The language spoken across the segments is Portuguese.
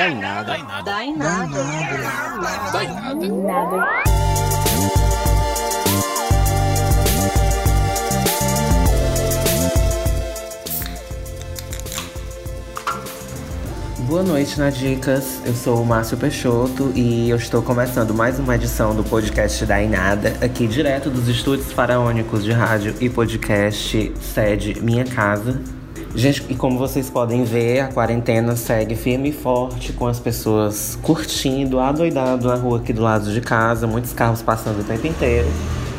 Dá em nada. Dá em nada. Dá em nada. Dá em nada. Boa noite, Nadicas. Eu sou o Márcio Peixoto e eu estou começando mais uma edição do podcast da Inada, aqui direto dos estúdios faraônicos de rádio e podcast sede Minha Casa, Gente, e como vocês podem ver, a quarentena segue firme e forte, com as pessoas curtindo, adoidado na rua aqui do lado de casa, muitos carros passando o tempo inteiro.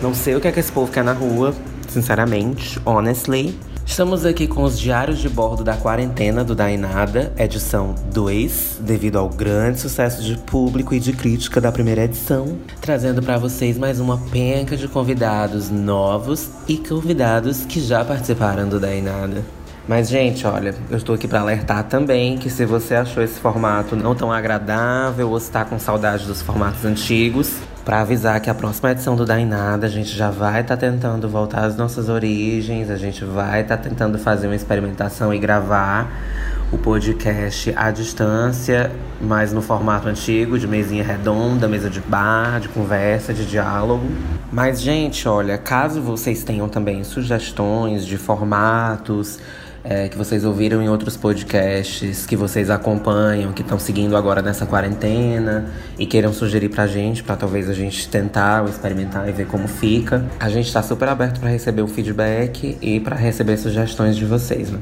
Não sei o que é que esse povo quer na rua, sinceramente, honestly. Estamos aqui com os diários de bordo da quarentena do Dainada, edição 2, devido ao grande sucesso de público e de crítica da primeira edição, trazendo para vocês mais uma penca de convidados novos e convidados que já participaram do Dainada. Mas, gente, olha, eu estou aqui para alertar também que se você achou esse formato não tão agradável ou está com saudade dos formatos antigos, para avisar que a próxima edição do Dainada a gente já vai estar tá tentando voltar às nossas origens, a gente vai estar tá tentando fazer uma experimentação e gravar o podcast à distância, mas no formato antigo, de mesinha redonda, mesa de bar, de conversa, de diálogo. Mas, gente, olha, caso vocês tenham também sugestões de formatos, é, que vocês ouviram em outros podcasts, que vocês acompanham, que estão seguindo agora nessa quarentena e queiram sugerir pra gente, pra talvez a gente tentar ou experimentar e ver como fica. A gente tá super aberto para receber o feedback e para receber sugestões de vocês, né?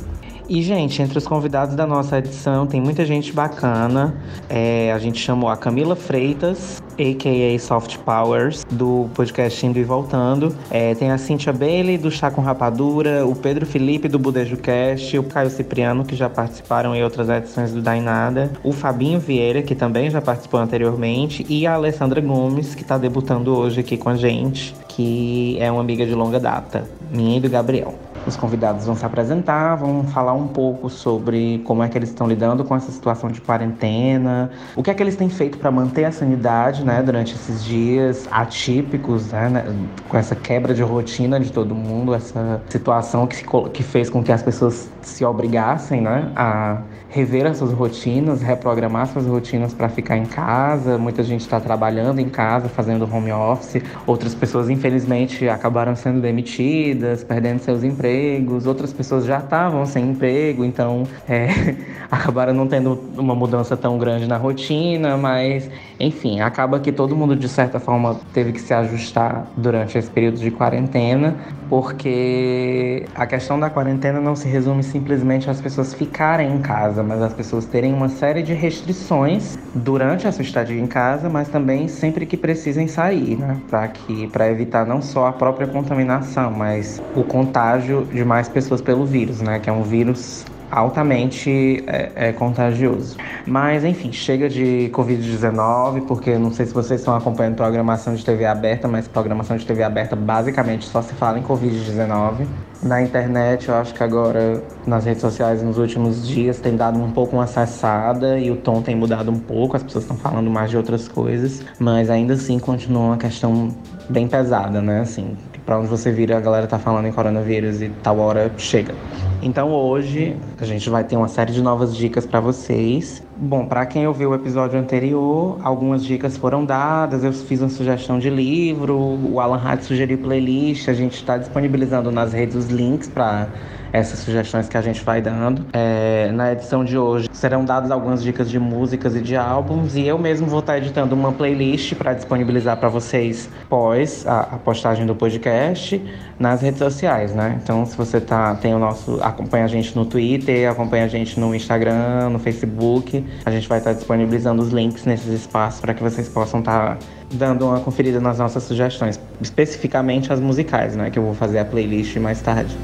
E, gente, entre os convidados da nossa edição tem muita gente bacana. É, a gente chamou a Camila Freitas, a.k.a. Soft Powers, do podcast Indo e Voltando. É, tem a Cintia Bailey, do Chá com Rapadura, o Pedro Felipe, do Budejo Cast, o Caio Cipriano, que já participaram em outras edições do Dainada, o Fabinho Vieira, que também já participou anteriormente, e a Alessandra Gomes, que está debutando hoje aqui com a gente, que é uma amiga de longa data, minha e do Gabriel. Os convidados vão se apresentar, vão falar um pouco sobre como é que eles estão lidando com essa situação de quarentena, o que é que eles têm feito para manter a sanidade, né, durante esses dias atípicos, né, né, com essa quebra de rotina de todo mundo, essa situação que, que fez com que as pessoas se obrigassem, né, a rever as suas rotinas, reprogramar suas rotinas para ficar em casa. Muita gente está trabalhando em casa, fazendo home office. Outras pessoas, infelizmente, acabaram sendo demitidas, perdendo seus empregos. Outras pessoas já estavam sem emprego, então é, acabaram não tendo uma mudança tão grande na rotina. Mas, enfim, acaba que todo mundo, de certa forma, teve que se ajustar durante esse período de quarentena, porque a questão da quarentena não se resume simplesmente às pessoas ficarem em casa casa, mas as pessoas terem uma série de restrições durante a sua estadia em casa, mas também sempre que precisem sair, né? Para que para evitar não só a própria contaminação, mas o contágio de mais pessoas pelo vírus, né? Que é um vírus altamente é, é, contagioso. Mas enfim, chega de Covid-19, porque não sei se vocês estão acompanhando programação de TV aberta, mas programação de TV aberta basicamente só se fala em Covid-19. Na internet, eu acho que agora nas redes sociais nos últimos dias tem dado um pouco uma acessada e o tom tem mudado um pouco, as pessoas estão falando mais de outras coisas, mas ainda assim continua uma questão bem pesada, né? Assim, para onde você vira, a galera tá falando em coronavírus e tal hora chega. Então hoje a gente vai ter uma série de novas dicas para vocês. Bom, para quem ouviu o episódio anterior, algumas dicas foram dadas. Eu fiz uma sugestão de livro, o Alan Hart sugeriu playlist. A gente está disponibilizando nas redes os links para essas sugestões que a gente vai dando. É, na edição de hoje serão dadas algumas dicas de músicas e de álbuns e eu mesmo vou estar editando uma playlist para disponibilizar para vocês pós a, a, postagem do podcast nas redes sociais, né? Então, se você tá tem o nosso acompanha a gente no Twitter, acompanha a gente no Instagram, no Facebook, a gente vai estar disponibilizando os links nesses espaços para que vocês possam estar dando uma conferida nas nossas sugestões, especificamente as musicais, né? Que eu vou fazer a playlist mais tarde.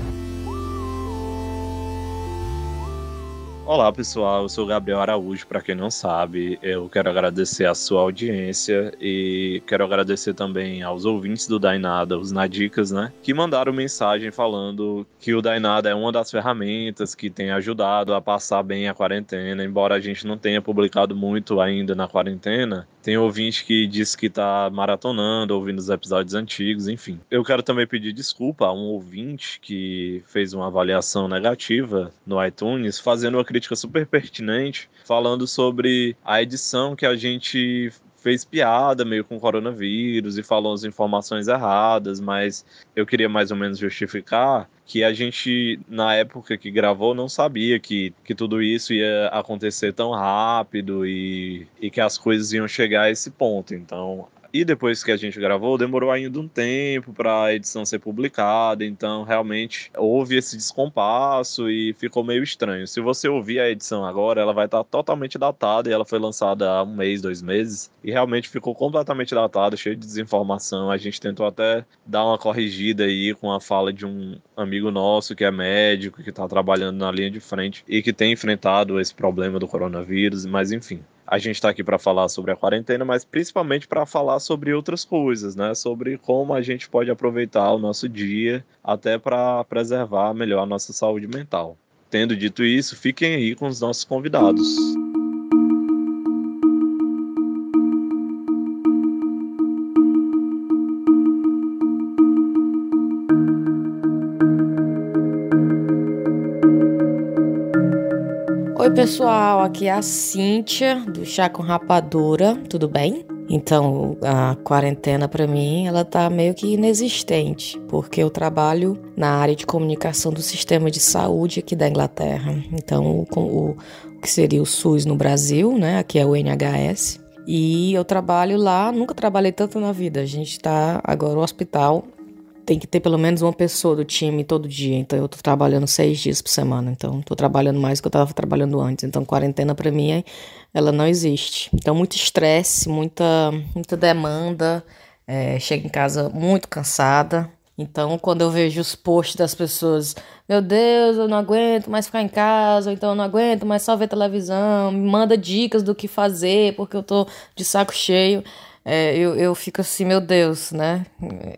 Olá pessoal, eu sou Gabriel Araújo. Para quem não sabe, eu quero agradecer a sua audiência e quero agradecer também aos ouvintes do Dainada, os Nadicas, né? Que mandaram mensagem falando que o Dainada é uma das ferramentas que tem ajudado a passar bem a quarentena. Embora a gente não tenha publicado muito ainda na quarentena, Tem ouvinte que diz que tá maratonando, ouvindo os episódios antigos, enfim. Eu quero também pedir desculpa a um ouvinte que fez uma avaliação negativa no iTunes, fazendo uma crítica super pertinente, falando sobre a edição que a gente fez piada meio com coronavírus e falou as informações erradas, mas eu queria mais ou menos justificar que a gente, na época que gravou, não sabia que, que tudo isso ia acontecer tão rápido e, e que as coisas iam chegar a esse ponto. Então, e depois que a gente gravou, demorou ainda um tempo para a edição ser publicada, então realmente houve esse descompasso e ficou meio estranho. Se você ouvir a edição agora, ela vai estar tá totalmente datada e ela foi lançada há um mês, dois meses, e realmente ficou completamente datada, cheia de desinformação. A gente tentou até dar uma corrigida aí com a fala de um amigo nosso que é médico, que está trabalhando na linha de frente e que tem enfrentado esse problema do coronavírus, mas enfim a gente está aqui para falar sobre a quarentena, mas principalmente para falar sobre outras coisas, né? Sobre como a gente pode aproveitar o nosso dia até para preservar melhor a nossa saúde mental. Tendo dito isso, fiquem aí com os nossos convidados. Pessoal, aqui é a Cíntia do Chá com Rapadura, tudo bem? Então, a quarentena para mim, ela tá meio que inexistente, porque eu trabalho na área de comunicação do sistema de saúde aqui da Inglaterra. Então, o, o, que seria o SUS no Brasil, né? Aqui é o NHS. E eu trabalho lá, nunca trabalhei tanto na vida. A gente tá agora o hospital tem que ter pelo menos uma pessoa do time todo dia. Então eu tô trabalhando seis dias por semana. Então tô trabalhando mais do que eu tava trabalhando antes. Então quarentena para mim ela não existe. Então muito estresse, muita muita demanda. É, chego em casa muito cansada. Então, quando eu vejo os posts das pessoas, meu Deus, eu não aguento mais ficar em casa, então eu não aguento mais só ver televisão, me manda dicas do que fazer, porque eu tô de saco cheio é, eu, eu fico assim, meu Deus, né?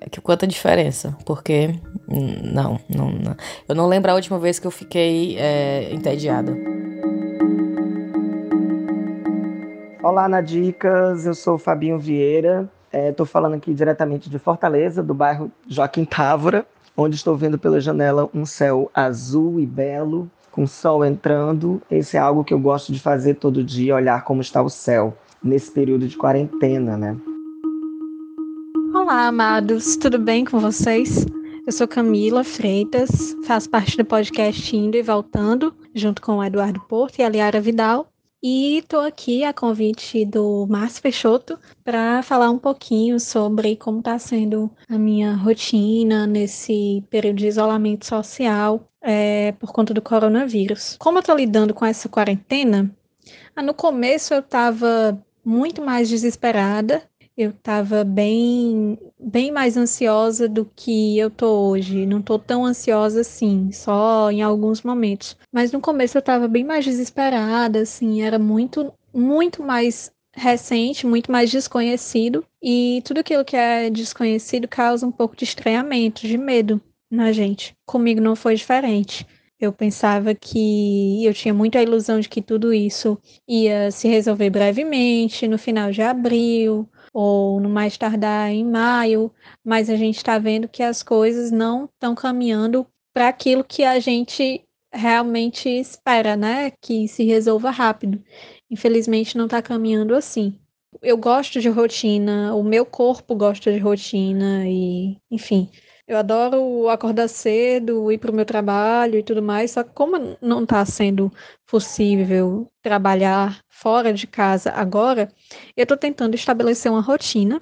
Que quanta diferença. Porque, não, não, não, Eu não lembro a última vez que eu fiquei é, entediada. Olá, Nadicas. Eu sou o Fabinho Vieira. Estou é, falando aqui diretamente de Fortaleza, do bairro Joaquim Távora, onde estou vendo pela janela um céu azul e belo, com sol entrando. Esse é algo que eu gosto de fazer todo dia, olhar como está o céu nesse período de quarentena, né? Olá, amados, tudo bem com vocês? Eu sou Camila Freitas, faço parte do podcast Indo e Voltando, junto com o Eduardo Porto e a Liara Vidal. E estou aqui a convite do Márcio Peixoto para falar um pouquinho sobre como está sendo a minha rotina nesse período de isolamento social é, por conta do coronavírus. Como eu estou lidando com essa quarentena, ah, no começo eu estava muito mais desesperada. Eu estava bem, bem mais ansiosa do que eu tô hoje. Não tô tão ansiosa assim, só em alguns momentos. Mas no começo eu estava bem mais desesperada, assim, era muito, muito mais recente, muito mais desconhecido. E tudo aquilo que é desconhecido causa um pouco de estranhamento, de medo na gente. Comigo não foi diferente. Eu pensava que eu tinha muito a ilusão de que tudo isso ia se resolver brevemente, no final de abril, ou no mais tardar em maio, mas a gente está vendo que as coisas não estão caminhando para aquilo que a gente realmente espera, né? Que se resolva rápido. Infelizmente não está caminhando assim. Eu gosto de rotina, o meu corpo gosta de rotina e, enfim, eu adoro acordar cedo, ir para o meu trabalho e tudo mais, só que como não está sendo possível trabalhar fora de casa agora, eu estou tentando estabelecer uma rotina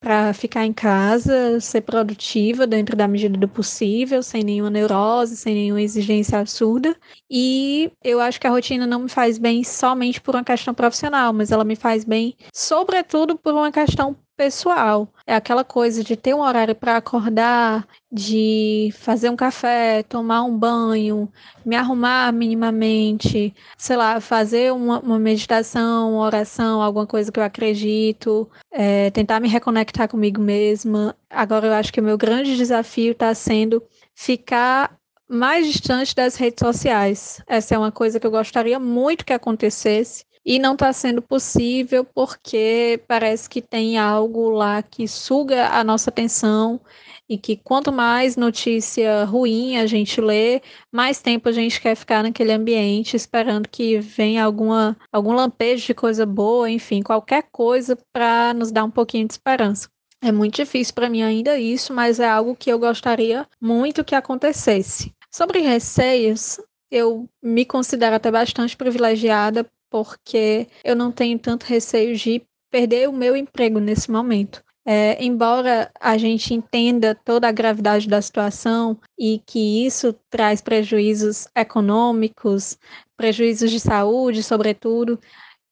para ficar em casa, ser produtiva dentro da medida do possível, sem nenhuma neurose, sem nenhuma exigência absurda. E eu acho que a rotina não me faz bem somente por uma questão profissional, mas ela me faz bem, sobretudo, por uma questão pessoal. É aquela coisa de ter um horário para acordar, de fazer um café, tomar um banho, me arrumar minimamente, sei lá, fazer uma, uma meditação, uma oração, alguma coisa que eu acredito, é, tentar me reconectar comigo mesma. Agora eu acho que o meu grande desafio está sendo ficar mais distante das redes sociais. Essa é uma coisa que eu gostaria muito que acontecesse, e não está sendo possível porque parece que tem algo lá que suga a nossa atenção e que quanto mais notícia ruim a gente lê, mais tempo a gente quer ficar naquele ambiente esperando que venha alguma algum lampejo de coisa boa, enfim, qualquer coisa para nos dar um pouquinho de esperança. É muito difícil para mim ainda isso, mas é algo que eu gostaria muito que acontecesse. Sobre receios, eu me considero até bastante privilegiada porque eu não tenho tanto receio de perder o meu emprego nesse momento. É, embora a gente entenda toda a gravidade da situação e que isso traz prejuízos econômicos, prejuízos de saúde, sobretudo,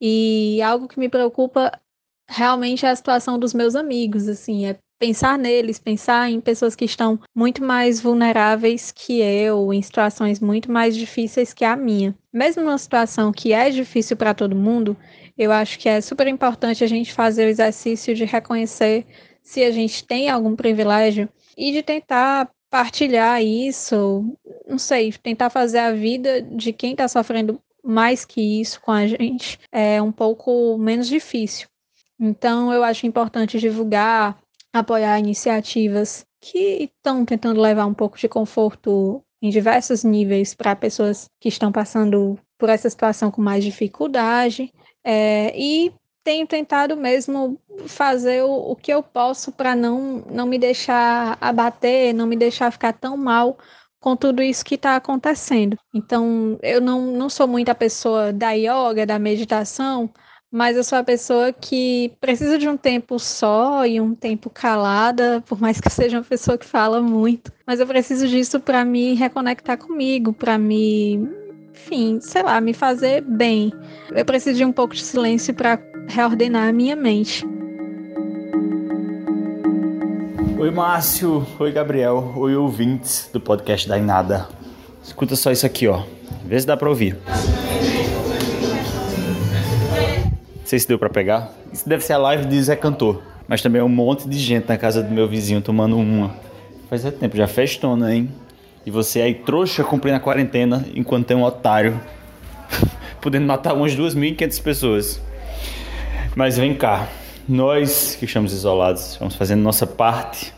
e algo que me preocupa realmente é a situação dos meus amigos, assim, é pensar neles, pensar em pessoas que estão muito mais vulneráveis que eu, em situações muito mais difíceis que a minha. Mesmo numa situação que é difícil para todo mundo, eu acho que é super importante a gente fazer o exercício de reconhecer se a gente tem algum privilégio e de tentar partilhar isso, não sei, tentar fazer a vida de quem está sofrendo mais que isso com a gente é um pouco menos difícil. Então, eu acho importante divulgar, apoiar iniciativas que estão tentando levar um pouco de conforto em diversos níveis para pessoas que estão passando por essa situação com mais dificuldade. É, e tenho tentado mesmo fazer o, o que eu posso para não, não me deixar abater, não me deixar ficar tão mal com tudo isso que está acontecendo. Então, eu não, não sou muita pessoa da yoga, da meditação, mas eu sou a pessoa que precisa de um tempo só e um tempo calada, por mais que seja uma pessoa que fala muito. Mas eu preciso disso para me reconectar comigo, para me, enfim, sei lá, me fazer bem. Eu preciso de um pouco de silêncio para reordenar a minha mente. Oi, Márcio. Oi, Gabriel. Oi, ouvintes do podcast da Inada. Escuta só isso aqui, ó. Vê se dá pra ouvir sei se deu para pegar. Isso deve ser a live de Zé Cantor. Mas também é um monte de gente na casa do meu vizinho tomando uma. Faz é tempo, já festona, hein? E você aí trouxa cumprindo a quarentena enquanto tem um otário podendo matar umas 2.500 pessoas. Mas vem cá, nós que estamos isolados, vamos fazendo nossa parte,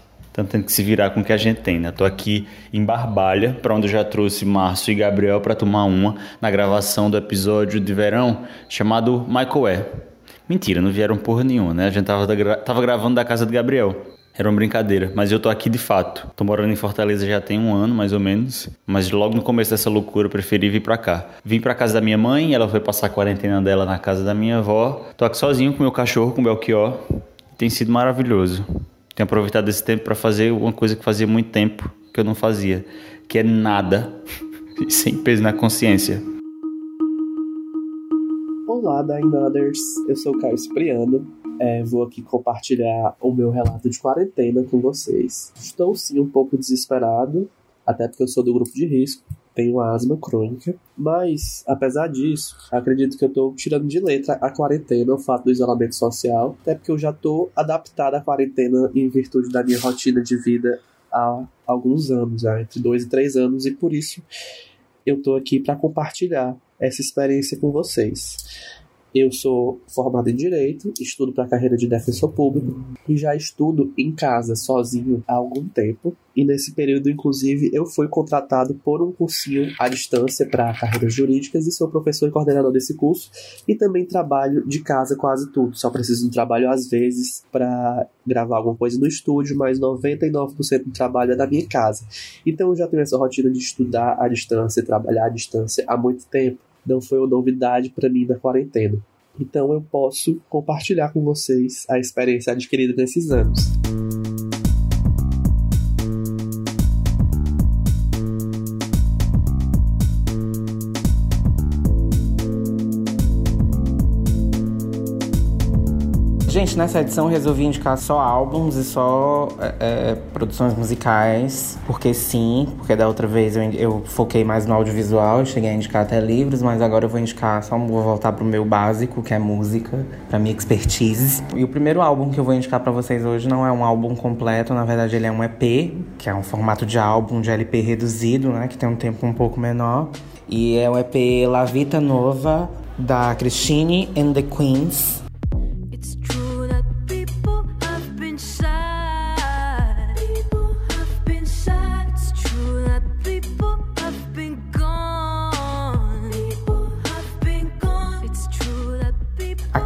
tendo que se virar com o que a gente tem, né? Tô aqui em Barbalha, para onde eu já trouxe Márcio e Gabriel para tomar uma na gravação do episódio de verão chamado Michael é. Mentira, não vieram porra nenhuma, né? A gente tava, tava gravando da casa de Gabriel. Era uma brincadeira, mas eu tô aqui de fato. Tô morando em Fortaleza já tem um ano, mais ou menos. Mas logo no começo dessa loucura eu preferi vir pra cá. Vim pra casa da minha mãe, ela foi passar a quarentena dela na casa da minha avó. Tô aqui sozinho com meu cachorro, com o Belchior. Tem sido maravilhoso. Tenho aproveitado esse tempo para fazer uma coisa que fazia muito tempo que eu não fazia, que é nada, sem peso na consciência. Olá, Dainaders! Eu sou o Caio Cipriano. É, vou aqui compartilhar o meu relato de quarentena com vocês. Estou sim um pouco desesperado, até porque eu sou do grupo de risco, tenho asma crônica, mas apesar disso, acredito que eu estou tirando de letra a quarentena, o fato do isolamento social, até porque eu já estou adaptado à quarentena em virtude da minha rotina de vida há alguns anos, entre dois e três anos, e por isso eu estou aqui para compartilhar essa experiência com vocês. Eu sou formado em Direito, estudo para a carreira de defensor público e já estudo em casa, sozinho, há algum tempo. E nesse período, inclusive, eu fui contratado por um cursinho à distância para carreiras jurídicas e sou professor e coordenador desse curso. E também trabalho de casa quase tudo. Só preciso de um trabalho às vezes para gravar alguma coisa no estúdio, mas 99% do trabalho é da minha casa. Então eu já tenho essa rotina de estudar à distância, trabalhar à distância há muito tempo não foi uma novidade para mim na quarentena. Então eu posso compartilhar com vocês a experiência adquirida nesses anos. Gente, nessa edição eu resolvi indicar só álbuns e só é, é, produções musicais, porque sim, porque da outra vez eu, eu foquei mais no audiovisual, cheguei a indicar até livros, mas agora eu vou indicar, só vou voltar pro meu básico, que é música, pra minha expertise. E o primeiro álbum que eu vou indicar para vocês hoje não é um álbum completo, na verdade ele é um EP, que é um formato de álbum de LP reduzido, né, que tem um tempo um pouco menor. E é o EP La Vita Nova da Christine and the Queens.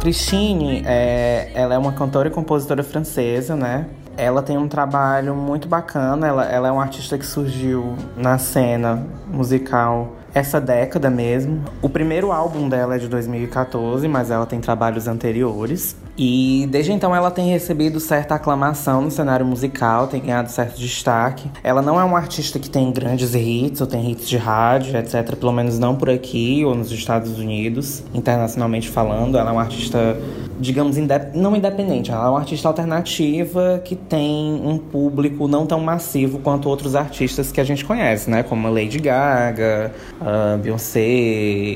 Christine, é, ela é uma cantora e compositora francesa, né? Ela tem um trabalho muito bacana, ela, ela é uma artista que surgiu na cena musical essa década mesmo. O primeiro álbum dela é de 2014, mas ela tem trabalhos anteriores. E desde então ela tem recebido certa aclamação no cenário musical, tem ganhado certo destaque. Ela não é uma artista que tem grandes hits ou tem hits de rádio, etc. Pelo menos não por aqui ou nos Estados Unidos, internacionalmente falando. Ela é uma artista, digamos, indep não independente, ela é uma artista alternativa que tem um público não tão massivo quanto outros artistas que a gente conhece, né? Como a Lady Gaga, a Beyoncé,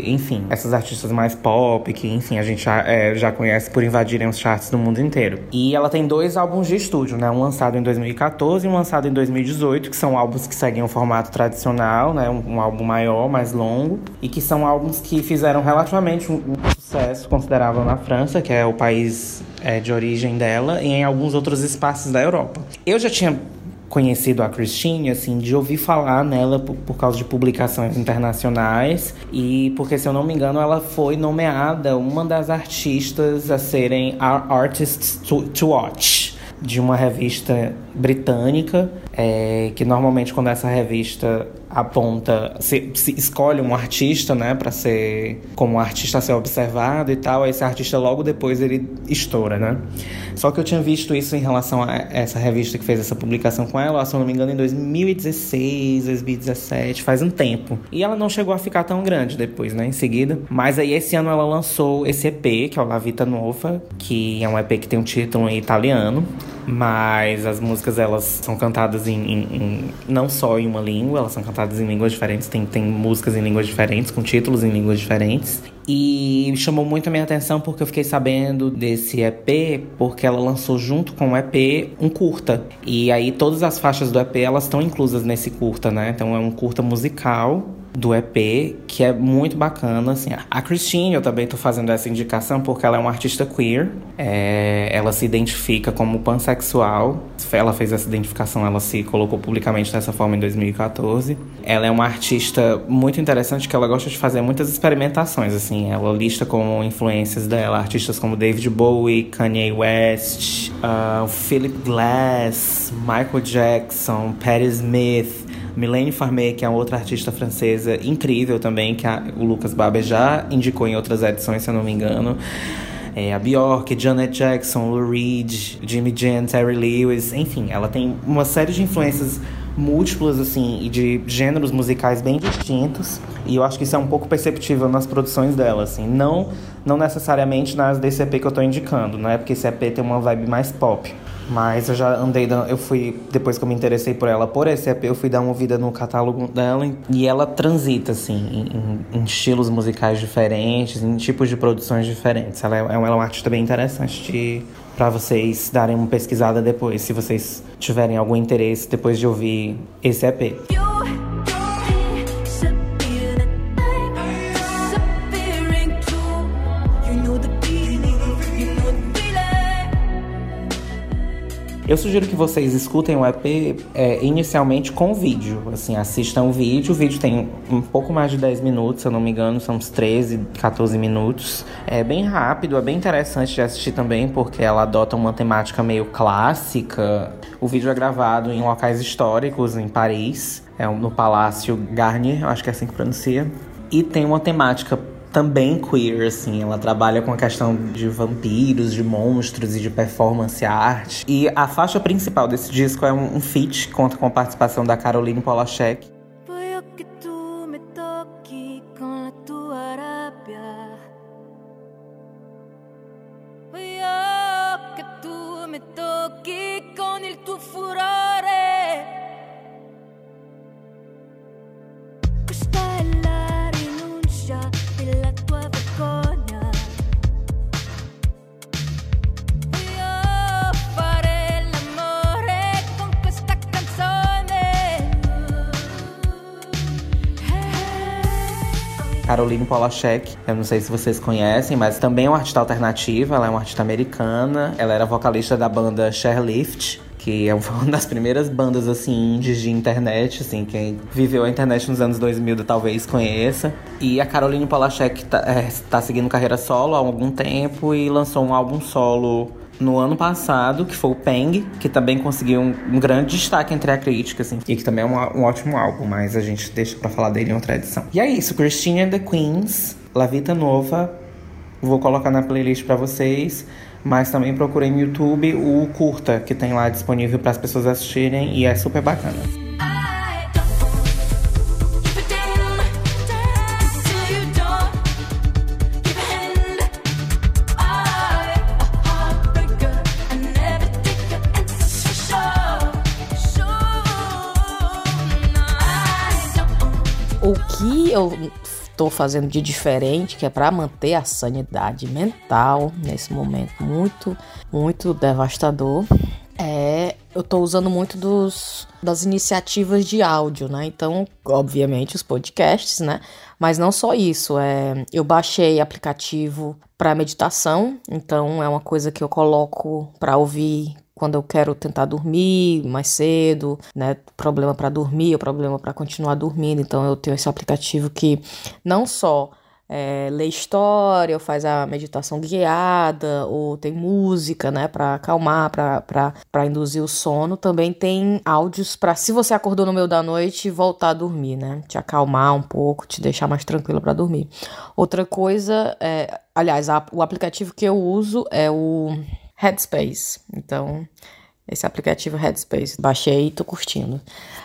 enfim, essas artistas mais pop que, enfim, a gente já, é, já conhece por invadirem os charts do mundo inteiro. E ela tem dois álbuns de estúdio, né? Um lançado em 2014 e um lançado em 2018, que são álbuns que seguem o formato tradicional, né? Um, um álbum maior, mais longo, e que são álbuns que fizeram relativamente um, um sucesso considerável na França, que é o país é, de origem dela, e em alguns outros espaços da Europa. Eu já tinha conhecido a Christine, assim, de ouvir falar nela por, por, causa de publicações internacionais. E porque, se eu não me engano, ela foi nomeada uma das artistas a serem Artists to, to Watch de uma revista britânica, é, que normalmente quando essa revista aponta, se, se escolhe um artista, né, para ser como um artista a ser observado e tal, esse artista logo depois ele estoura, né? Só que eu tinha visto isso em relação a essa revista que fez essa publicação com ela, se eu não me engano, em 2016, 2017, faz um tempo. E ela não chegou a ficar tão grande depois, né, em seguida. Mas aí esse ano ela lançou esse EP, que é o La Vita Nova, que é um EP que tem um título em italiano, mas as músicas elas são cantadas em, em, em, não só em uma língua, elas são cantadas em línguas diferentes, tem, tem músicas em línguas diferentes, com títulos em línguas diferentes. E chamou muito a minha atenção porque eu fiquei sabendo desse EP, porque ela lançou junto com o EP um curta. E aí todas as faixas do EP elas estão inclusas nesse curta, né? Então é um curta musical do EP, que é muito bacana, assim. A Christine, eu também tô fazendo essa indicação porque ela é uma artista queer. É, ela se identifica como pansexual. Ela fez essa identificação, ela se colocou publicamente dessa forma em 2014. Ela é uma artista muito interessante que ela gosta de fazer muitas experimentações, assim. Ela lista como influências dela artistas como David Bowie, Kanye West, uh, Philip Glass, Michael Jackson, Patti Smith, Milene Farmer, que é outra artista francesa incrível também, que a, o Lucas Barber já indicou em outras edições, se eu não me engano. É, a Bjork, Janet Jackson, Lou Reed, Jimmy Jam, Terry Lewis, enfim, ela tem uma série de influências múltiplas, assim, e de gêneros musicais bem distintos. E eu acho que isso é um pouco perceptível nas produções dela, assim. Não, não necessariamente nas desse EP que eu tô indicando, né? Porque esse EP tem uma vibe mais pop. Mas eu já andei, eu fui, depois que eu me interessei por ela, por esse EP, eu fui dar uma ouvida no catálogo dela e ela transita, assim, em, em estilos musicais diferentes, em tipos de produções diferentes. Ela é, ela é uma artista bem interessante de, para vocês darem uma pesquisada depois, se vocês tiverem algum interesse depois de ouvir esse EP. Eu sugiro que vocês escutem o EP é, inicialmente com vídeo. Assim, assistam o vídeo. O vídeo tem um pouco mais de 10 minutos, se eu não me engano, são uns 13, 14 minutos. É bem rápido, é bem interessante de assistir também, porque ela adota uma temática meio clássica. O vídeo é gravado em locais históricos, em Paris, é no Palácio Garnier, acho que é assim que pronuncia. E tem uma temática também queer, assim. Ela trabalha com a questão de vampiros, de monstros e de performance art. E a faixa principal desse disco é um, um feat, conta com a participação da Caroline Polachek. Polachek. Eu não sei se vocês conhecem, mas também é uma artista alternativa, ela é uma artista americana. Ela era vocalista da banda Chairlift, que é uma das primeiras bandas assim indies de internet, assim, quem viveu a internet nos anos 2000 talvez conheça. E a Caroline Polachek tá, é, tá seguindo carreira solo há algum tempo e lançou um álbum solo no ano passado, que foi o Peng, que também conseguiu um, um grande destaque entre a crítica, assim, e que também é um, um ótimo álbum, mas a gente deixa pra falar dele em outra edição. E é isso, Christine and the Queens, La Vita Nova, vou colocar na playlist pra vocês, mas também procurei no YouTube o curta, que tem lá disponível para as pessoas assistirem, e é super bacana. Eu estou fazendo de diferente, que é para manter a sanidade mental nesse momento muito, muito devastador, é eu tô usando muito dos das iniciativas de áudio, né? Então, obviamente, os podcasts, né? Mas não só isso, é eu baixei aplicativo para meditação, então é uma coisa que eu coloco para ouvir quando eu quero tentar dormir mais cedo, né? Problema para dormir, ou problema para continuar dormindo. Então eu tenho esse aplicativo que não só é, lê história, ou faz a meditação guiada, ou tem música, né, para acalmar, para induzir o sono. Também tem áudios para, se você acordou no meio da noite, voltar a dormir, né, te acalmar um pouco, te deixar mais tranquilo para dormir. Outra coisa, é, aliás, a- o aplicativo que eu uso é o Headspace. Então, esse aplicativo Headspace, baixei e tô curtindo.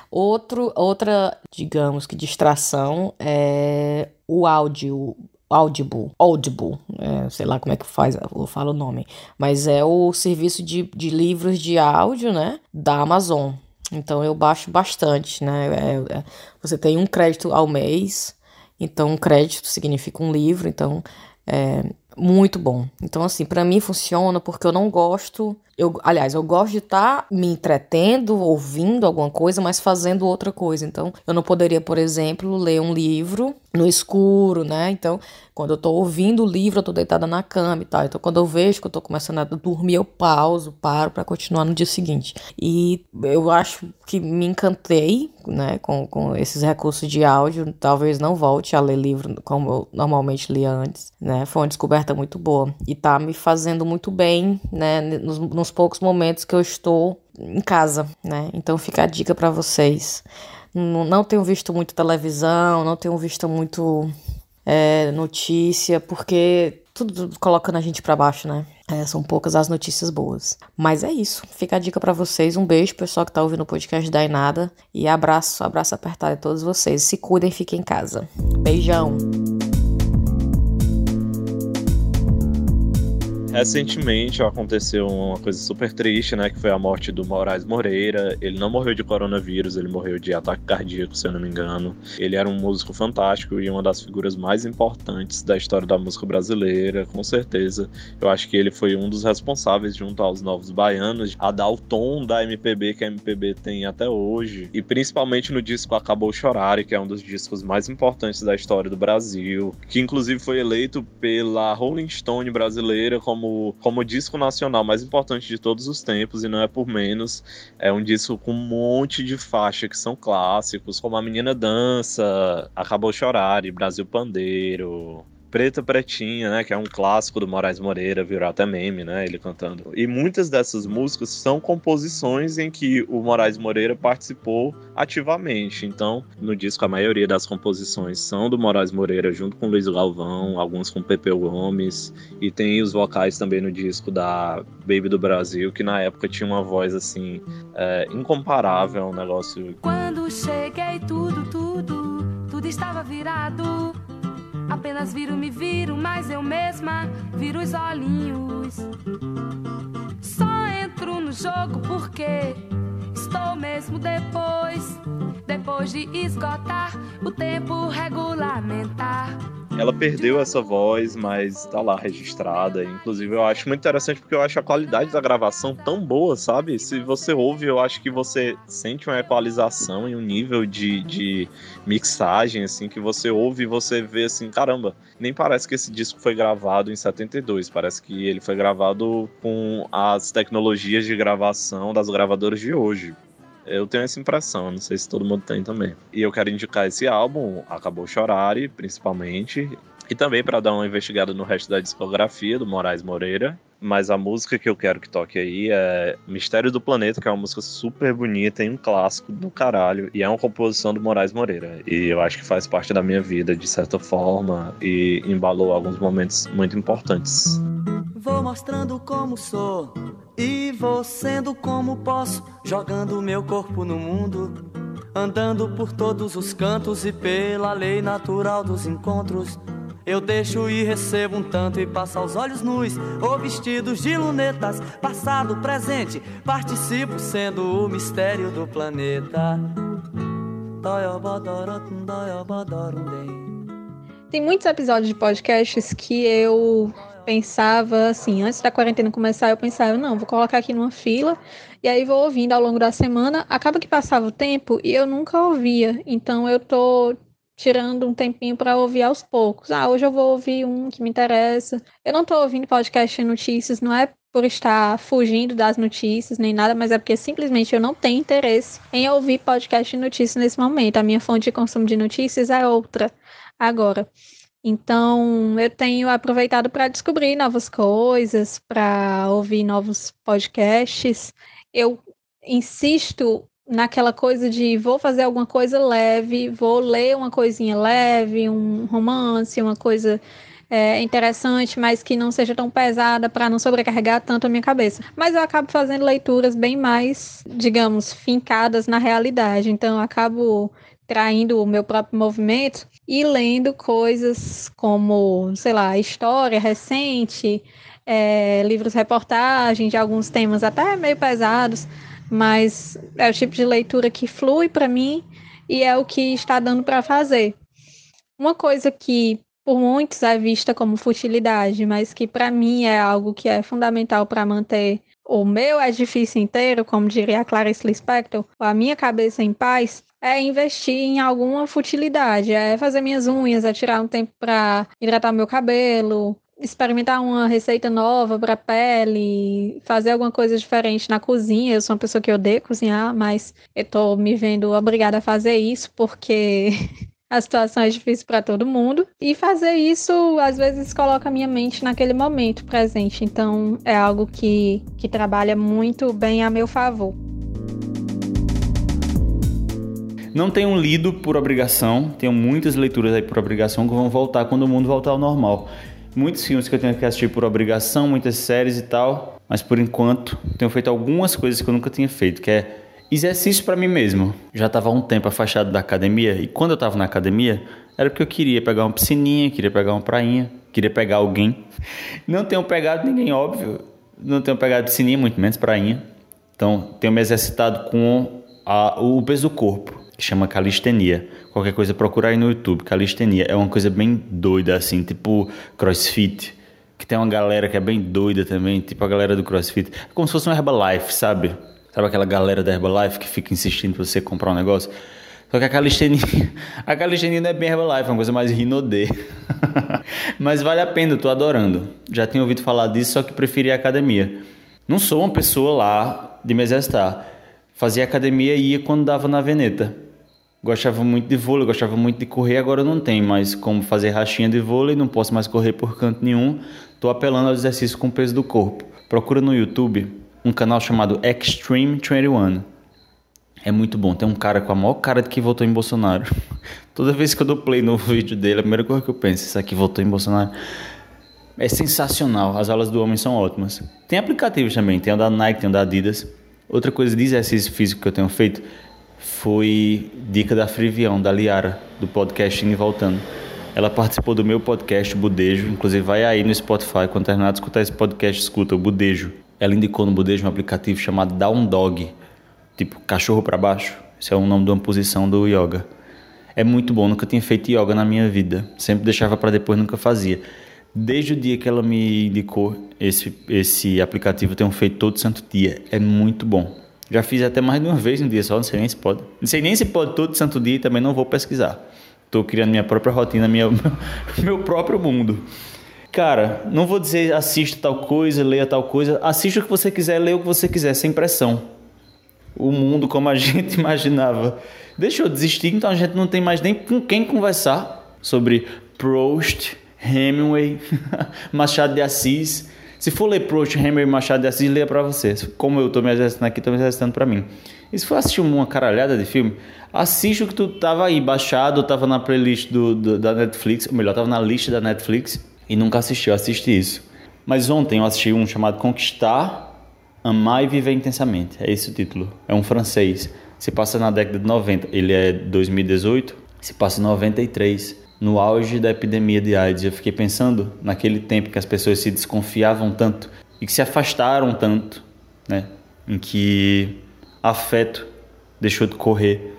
Outro, outra, digamos que distração é o áudio, Audible, Audible, é, sei lá como é que faz, eu falo o nome, mas é o serviço de, de livros de áudio, né, da Amazon. Então eu baixo bastante, né, é- é- você tem um crédito ao mês, então um crédito significa um livro, então é muito bom. Então assim, pra mim funciona porque eu não gosto, eu, aliás, eu gosto de estar me entretendo, ouvindo alguma coisa, mas fazendo outra coisa. Então, eu não poderia, por exemplo, ler um livro no escuro, né? Então, quando eu tô ouvindo o livro, eu tô deitada na cama e tal. Então, quando eu vejo que eu tô começando a dormir, eu pauso, paro pra continuar no dia seguinte. E eu acho que me encantei, né, com, com esses recursos de áudio. Talvez não volte a ler livro como eu normalmente lia antes, né? Foi uma descoberta muito boa. E tá me fazendo muito bem, né, nos, nos poucos momentos que eu estou em casa, né? Então fica a dica pra vocês. Não, tenho visto muito televisão, não tenho visto muito é, notícia, porque tudo colocando a gente pra baixo, né? É, são poucas as notícias boas. Mas é isso. Fica a dica pra vocês. Um beijo, pessoal que tá ouvindo o podcast da Inada. E abraço, abraço apertado a todos vocês. Se cuidem, fiquem em casa. Beijão. Recentemente aconteceu uma coisa super triste, né? Que foi a morte do Moraes Moreira. Ele não morreu de coronavírus, ele morreu de ataque cardíaco, se eu não me engano. Ele era um músico fantástico e uma das figuras mais importantes da história da música brasileira, com certeza. Eu acho que ele foi um dos responsáveis, junto aos Novos Baianos, a dar o tom da MPB que a MPB tem até hoje. E principalmente no disco Acabou Chorar, que é um dos discos mais importantes da história do Brasil, que inclusive foi eleito pela Rolling Stone brasileira como, como disco nacional mais importante de todos os tempos, e não é por menos. É um disco com um monte de faixa que são clássicos, como A Menina Dança, Acabou Chorar e Brasil Pandeiro. Preta Pretinha, né, que é um clássico do Moraes Moreira, virou até meme, né, ele cantando. E muitas dessas músicas são composições em que o Moraes Moreira participou ativamente. Então, no disco a maioria das composições são do Moraes Moreira junto com Luiz Galvão, alguns com Pepeu Gomes, e tem os vocais também no disco da Baby do Brasil, que na época tinha uma voz assim é, incomparável, um negócio Quando cheguei, tudo, tudo, tudo estava virado. Apenas viro, me viro, mas eu mesma viro os olhinhos. Só entro no jogo porque estou mesmo depois. Depois de esgotar o tempo regulamentar. Ela perdeu essa voz, mas tá lá registrada. Inclusive, eu acho muito interessante porque eu acho a qualidade da gravação tão boa, sabe? Se você ouve, eu acho que você sente uma equalização e um nível de, de mixagem, assim, que você ouve e você vê assim, caramba, nem parece que esse disco foi gravado em 72, parece que ele foi gravado com as tecnologias de gravação das gravadoras de hoje. Eu tenho essa impressão, não sei se todo mundo tem também. E eu quero indicar esse álbum, Acabou Chorare, principalmente, e também para dar uma investigada no resto da discografia do Moraes Moreira. Mas a música que eu quero que toque aí é Mistério do Planeta, que é uma música super bonita e um clássico do caralho. E é uma composição do Moraes Moreira. E eu acho que faz parte da minha vida, de certa forma, e embalou alguns momentos muito importantes. Vou mostrando como sou e vou sendo como posso, jogando meu corpo no mundo, andando por todos os cantos e pela lei natural dos encontros. Eu deixo e recebo um tanto e passo aos olhos nus ou vestidos de lunetas, passado, presente, participo sendo o mistério do planeta. Tem muitos episódios de podcasts que eu pensava assim, antes da quarentena começar, eu pensava, não, vou colocar aqui numa fila e aí vou ouvindo ao longo da semana. Acaba que passava o tempo e eu nunca ouvia. Então eu tô tirando um tempinho para ouvir aos poucos. Ah, hoje eu vou ouvir um que me interessa. Eu não tô ouvindo podcast de notícias, não é por estar fugindo das notícias nem nada, mas é porque simplesmente eu não tenho interesse em ouvir podcast de notícias nesse momento. A minha fonte de consumo de notícias é outra agora. Então, eu tenho aproveitado para descobrir novas coisas, para ouvir novos podcasts. Eu insisto naquela coisa de vou fazer alguma coisa leve, vou ler uma coisinha leve, um romance, uma coisa é, interessante, mas que não seja tão pesada para não sobrecarregar tanto a minha cabeça. Mas eu acabo fazendo leituras bem mais, digamos, fincadas na realidade. Então, eu acabo traindo o meu próprio movimento e lendo coisas como, sei lá, história recente, é, livros reportagem de alguns temas até meio pesados, mas é o tipo de leitura que flui para mim e é o que está dando para fazer. Uma coisa que por muitos é vista como futilidade, mas que para mim é algo que é fundamental para manter o meu edifício inteiro, como diria a Clarice Lispector, a minha cabeça em paz, é investir em alguma futilidade, é fazer minhas unhas, é tirar um tempo para hidratar meu cabelo, experimentar uma receita nova para pele, fazer alguma coisa diferente na cozinha. Eu sou uma pessoa que odeia cozinhar, mas eu tô me vendo obrigada a fazer isso porque a situação é difícil para todo mundo. E fazer isso, às vezes, coloca a minha mente naquele momento presente. Então, é algo que, que trabalha muito bem a meu favor. Não tenho lido por obrigação, tenho muitas leituras aí por obrigação que vão voltar quando o mundo voltar ao normal. Muitos filmes que eu tenho que assistir por obrigação, muitas séries e tal, mas por enquanto tenho feito algumas coisas que eu nunca tinha feito, que é exercício para mim mesmo. Já estava há um tempo afastado da academia e quando eu estava na academia era porque eu queria pegar uma piscininha, queria pegar uma prainha, queria pegar alguém. Não tenho pegado ninguém, óbvio. Não tenho pegado piscininha, muito menos prainha. Então tenho me exercitado com a, o peso do corpo chama calistenia. Qualquer coisa procura aí no YouTube, calistenia. É uma coisa bem doida assim, tipo crossfit, que tem uma galera que é bem doida também, tipo a galera do crossfit. É como se fosse um Herbalife, sabe? Sabe aquela galera da Herbalife que fica insistindo pra você comprar um negócio? Só que a calistenia, a calistenia não é bem Herbalife, é uma coisa mais rinodê. Mas vale a pena, eu tô adorando. Já tinha ouvido falar disso, só que preferi a academia. Não sou uma pessoa lá de me exercitar. Fazia academia e ia quando dava na veneta. Gostava muito de vôlei, gostava muito de correr, agora não tem mais como fazer rachinha de vôlei, não posso mais correr por canto nenhum. Estou apelando ao exercício com peso do corpo. Procura no YouTube um canal chamado Extreme 21. É muito bom. Tem um cara com a maior cara de que votou em Bolsonaro. Toda vez que eu dou play no vídeo dele, a primeira coisa que eu penso, isso aqui votou em Bolsonaro. É sensacional. As aulas do homem são ótimas. Tem aplicativos também. Tem o da Nike, tem o da Adidas. Outra coisa de exercício físico que eu tenho feito foi dica da Frivião, da Liara, do podcast Indo e Voltando. Ela participou do meu podcast Budejo, inclusive vai aí no Spotify, quando terminar de escutar esse podcast, escuta o Budejo. Ela indicou no Budejo um aplicativo chamado Down Dog, tipo cachorro para baixo. Esse é o nome de uma posição do yoga. É muito bom, nunca tinha feito yoga na minha vida. Sempre deixava para depois, nunca fazia. Desde o dia que ela me indicou esse, esse aplicativo, eu tenho feito todo santo dia. É muito bom. Já fiz até mais de uma vez um dia só, não sei nem se pode. Não sei nem se pode todo santo dia também não vou pesquisar. Tô criando minha própria rotina, minha, meu próprio mundo. Cara, não vou dizer assista tal coisa, leia tal coisa. Assista o que você quiser, leia o que você quiser, sem pressão. O mundo como a gente imaginava. Deixou de existir, então a gente não tem mais nem com quem conversar sobre Proust, Hemingway, Machado de Assis. Se for ler Proust, Hemingway, Machado de Assis, leia pra você. Como eu tô me exercitando aqui, tô me exercitando pra mim. E se for assistir uma caralhada de filme, assiste o que tu tava aí baixado, tava na playlist do, do- da Netflix, ou melhor, tava na lista da Netflix e nunca assistiu, assiste isso. Mas ontem eu assisti um chamado Conquistar, Amar e Viver Intensamente. É esse o título. É um francês. Se passa na década de 90. Ele é 2018. Se passa em 93. No auge da epidemia de AIDS. Eu fiquei pensando naquele tempo que as pessoas se desconfiavam tanto e que se afastaram tanto, né? Em que afeto deixou de correr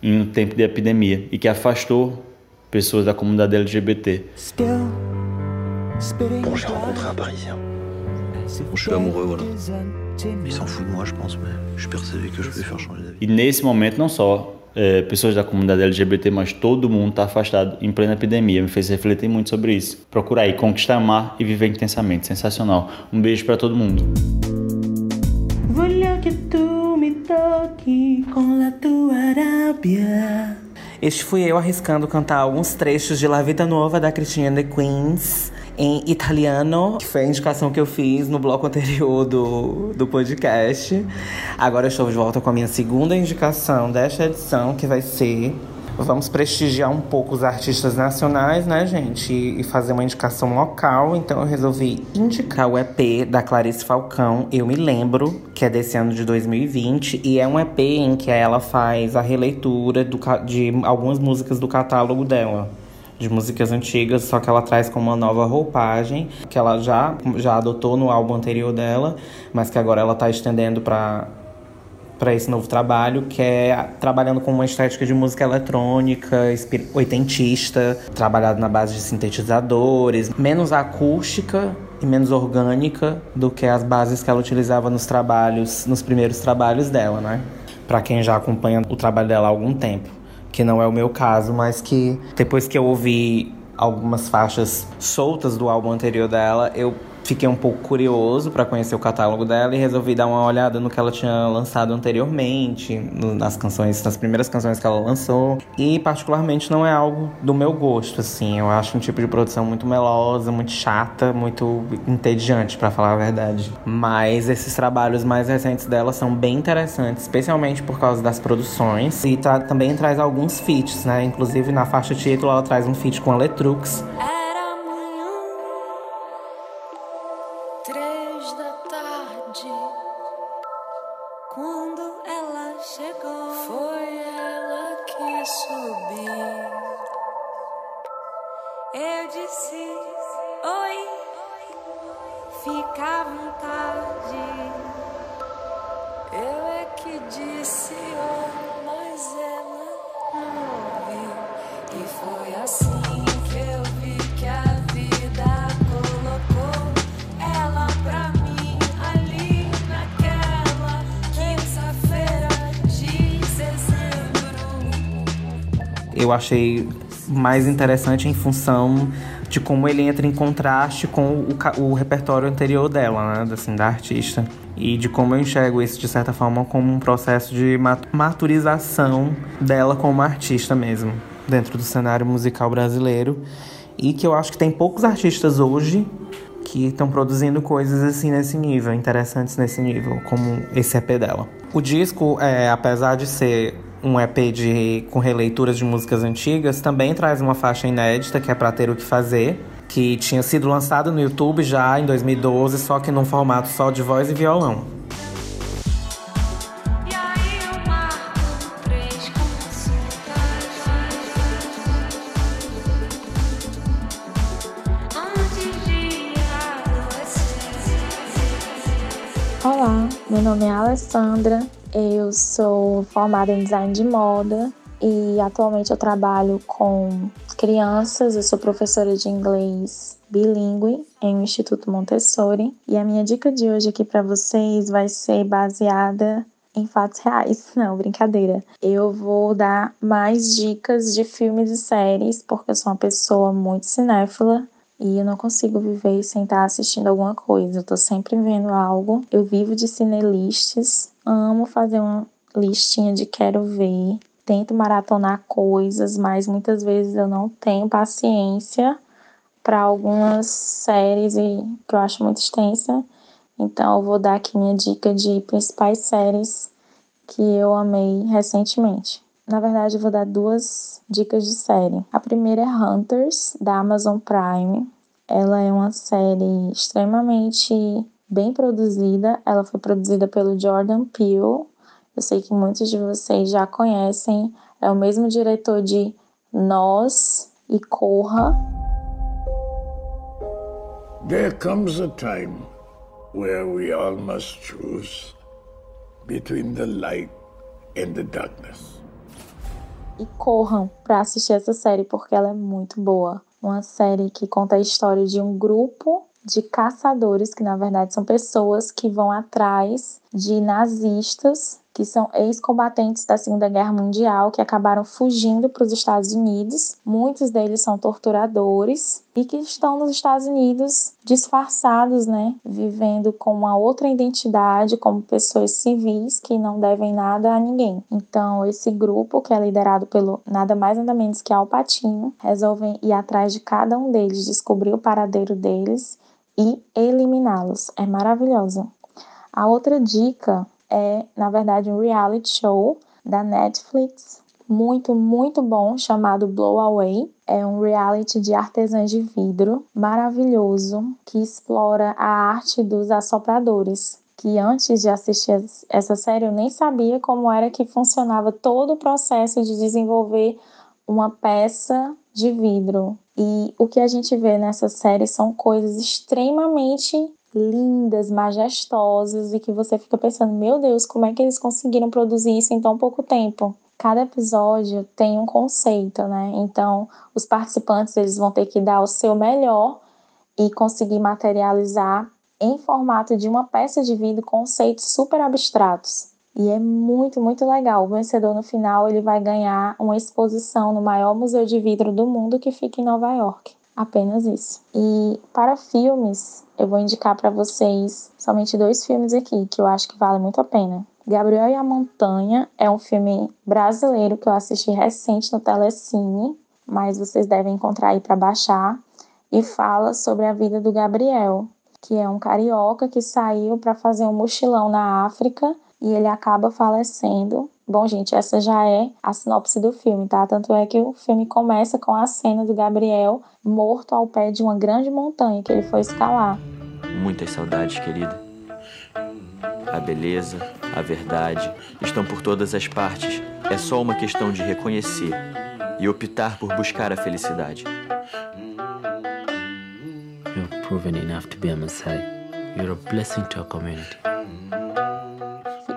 em um tempo de epidemia e que afastou pessoas da comunidade LGBT. Bon, j'ai rencontré un Parisien. Bon, je suis amoureux, voilà. Il s'en fout de moi, je pense, mais je suis persuadé que je lui faire changer d'avis. E nesse momento, não só é, pessoas da comunidade LGBT, mas todo mundo está afastado em plena epidemia. Me fez refletir muito sobre isso. Procurar aí, conquistar, amar e viver intensamente. Sensacional. Um beijo para todo mundo. Este fui eu arriscando cantar alguns trechos de La Vida Nova da Christina and the Queens em italiano, que foi a indicação que eu fiz no bloco anterior do, do podcast. Agora eu estou de volta com a minha segunda indicação desta edição, que vai ser Vamos prestigiar um pouco os artistas nacionais, né, gente? E fazer uma indicação local. Então eu resolvi indicar o EP da Clarice Falcão, Eu Me Lembro, que é desse ano de 2020. E é um EP em que ela faz a releitura do de algumas músicas do catálogo dela. De músicas antigas, só que ela traz com uma nova roupagem, que ela já, já adotou no álbum anterior dela, mas que agora ela tá estendendo para para esse novo trabalho, que é trabalhando com uma estética de música eletrônica, oitentista, trabalhado na base de sintetizadores, menos acústica e menos orgânica do que as bases que ela utilizava nos trabalhos, nos primeiros trabalhos dela, né? Para quem já acompanha o trabalho dela há algum tempo, que não é o meu caso, mas que depois que eu ouvi algumas faixas soltas do álbum anterior dela, eu fiquei um pouco curioso para conhecer o catálogo dela e resolvi dar uma olhada no que ela tinha lançado anteriormente, nas canções, nas primeiras canções que ela lançou. E particularmente não é algo do meu gosto, assim. Eu acho um tipo de produção muito melosa, muito chata, muito entediante, para falar a verdade. Mas esses trabalhos mais recentes dela são bem interessantes, especialmente por causa das produções e também traz alguns feats, né? Inclusive na faixa título ela traz um feat com a Letrux. Era achei mais interessante em função de como ele entra em contraste com o, o repertório anterior dela, né, assim, da artista. E de como eu enxergo isso, de certa forma, como um processo de mat- maturização dela como artista mesmo, dentro do cenário musical brasileiro. E que eu acho que tem poucos artistas hoje que estão produzindo coisas assim nesse nível, interessantes nesse nível, como esse EP dela. O disco, é, apesar de ser um EP de, com releituras de músicas antigas, também traz uma faixa inédita que é Pra Ter O Que Fazer, que tinha sido lançado no YouTube já em 2012, só que num formato só de voz e violão. Olá, meu nome é Alessandra, eu sou formada em design de moda e atualmente eu trabalho com crianças, eu sou professora de inglês bilíngue em um Instituto Montessori e a minha dica de hoje aqui para vocês vai ser baseada em fatos reais. Não, brincadeira. Eu vou dar mais dicas de filmes e séries porque eu sou uma pessoa muito cinéfila e eu não consigo viver sem estar assistindo alguma coisa. Eu tô sempre vendo algo. Eu vivo de cinelistas, amo fazer uma listinha de quero ver, tento maratonar coisas, mas muitas vezes eu não tenho paciência para algumas séries e que eu acho muito extensa. Então eu vou dar aqui minha dica de principais séries que eu amei recentemente. Na verdade, eu vou dar duas dicas de série. A primeira é Hunters, da Amazon Prime. Ela é uma série extremamente bem produzida. Ela foi produzida pelo Jordan Peele. Eu sei que muitos de vocês já conhecem. É o mesmo diretor de Nós e Corra. There comes a time where we all must choose between the light and the darkness. E corram para assistir essa série porque ela é muito boa. Uma série que conta a história de um grupo de caçadores, que na verdade são pessoas que vão atrás de nazistas, que são ex-combatentes da Segunda Guerra Mundial, que acabaram fugindo para os Estados Unidos. Muitos deles são torturadores e que estão nos Estados Unidos disfarçados, né? Vivendo com uma outra identidade, como pessoas civis que não devem nada a ninguém. Então, esse grupo, que é liderado pelo nada mais nada menos que Al Pacino, resolvem ir atrás de cada um deles, descobrir o paradeiro deles e eliminá-los. É maravilhoso. A outra dica é, na verdade, um reality show da Netflix, muito, muito bom, chamado Blow Away. É um reality de artesãs de vidro maravilhoso que explora a arte dos assopradores. Que antes de assistir essa série eu nem sabia como era que funcionava todo o processo de desenvolver uma peça de vidro. E o que a gente vê nessa série são coisas extremamente lindas, majestosas e que você fica pensando, meu Deus, como é que eles conseguiram produzir isso em tão pouco tempo? Cada episódio tem um conceito, né? Então, os participantes eles vão ter que dar o seu melhor e conseguir materializar em formato de uma peça de vidro conceitos super abstratos. E é muito, muito legal. O vencedor no final ele vai ganhar uma exposição no maior museu de vidro do mundo que fica em Nova York. Apenas isso. E para filmes, eu vou indicar para vocês somente dois filmes aqui que eu acho que vale muito a pena. Gabriel e a Montanha é um filme brasileiro que eu assisti recente no Telecine, mas vocês devem encontrar aí para baixar. E fala sobre a vida do Gabriel, que é um carioca que saiu para fazer um mochilão na África e ele acaba falecendo. Bom, gente, essa já é a sinopse do filme, tá? Tanto é que o filme começa com a cena do Gabriel morto ao pé de uma grande montanha que ele foi escalar. Muitas saudades, querida. A beleza, a verdade estão por todas as partes. É só uma questão de reconhecer e optar por buscar a felicidade. You've proven enough to be a Messiah. You're a blessing to our community.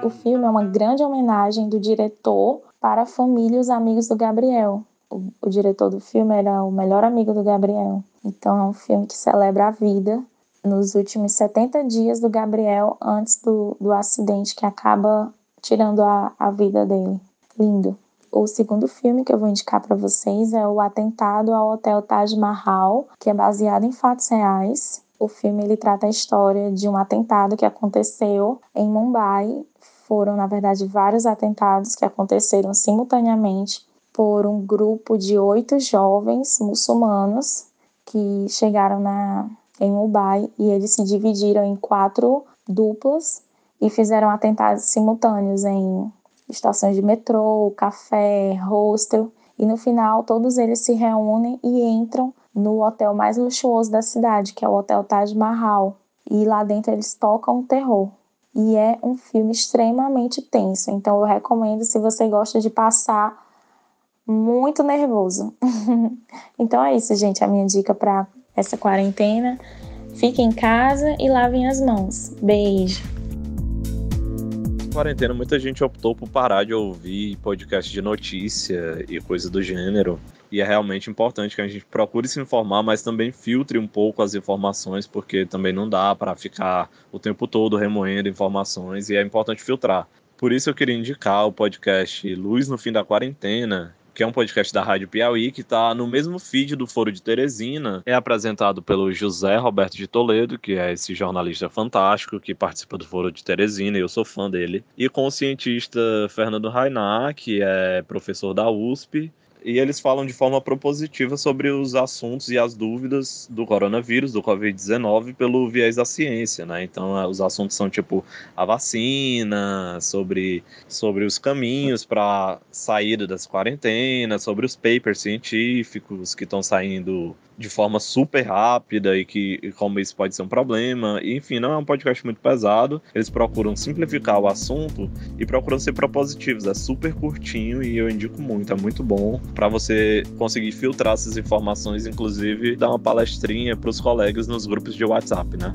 O filme é uma grande homenagem do diretor para a família e os amigos do Gabriel. O, o diretor do filme era o melhor amigo do Gabriel. Então é um filme que celebra a vida nos últimos 70 dias do Gabriel antes do, do acidente que acaba tirando a, a vida dele. Lindo. O segundo filme que eu vou indicar para vocês é o Atentado ao Hotel Taj Mahal, que é baseado em fatos reais. O filme ele trata a história de um atentado que aconteceu em Mumbai. Foram, na verdade, vários atentados que aconteceram simultaneamente por um grupo de oito jovens muçulmanos que chegaram na, em Mumbai e eles se dividiram em quatro duplas e fizeram atentados simultâneos em estações de metrô, café, hostel. E no final, todos eles se reúnem e entram no hotel mais luxuoso da cidade, que é o Hotel Taj Mahal. E lá dentro eles tocam terror. E é um filme extremamente tenso. Então eu recomendo se você gosta de passar muito nervoso. então é isso, gente. A minha dica para essa quarentena. Fiquem em casa e lavem as mãos. Beijo. quarentena, muita gente optou por parar de ouvir podcast de notícia e coisa do gênero. E é realmente importante que a gente procure se informar, mas também filtre um pouco as informações, porque também não dá para ficar o tempo todo remoendo informações e é importante filtrar. Por isso eu queria indicar o podcast Luz no Fim da Quarentena, que é um podcast da Rádio Piauí, que está no mesmo feed do Foro de Teresina. É apresentado pelo José Roberto de Toledo, que é esse jornalista fantástico que participa do Foro de Teresina, e eu sou fã dele. E com o cientista Fernando Rainá, que é professor da USP, e eles falam de forma propositiva sobre os assuntos e as dúvidas do coronavírus, do Covid-19, pelo viés da ciência, né? Então, eh, os assuntos são tipo a vacina, sobre, sobre os caminhos para saída das quarentenas, sobre os papers científicos que estão saindo de forma super rápida e que como isso pode ser um problema. E, enfim, não é um podcast muito pesado. Eles procuram simplificar o assunto e procuram ser propositivos. É super curtinho e eu indico muito, é muito bom para você conseguir filtrar essas informações, inclusive dar uma palestrinha para os colegas nos grupos de WhatsApp, né?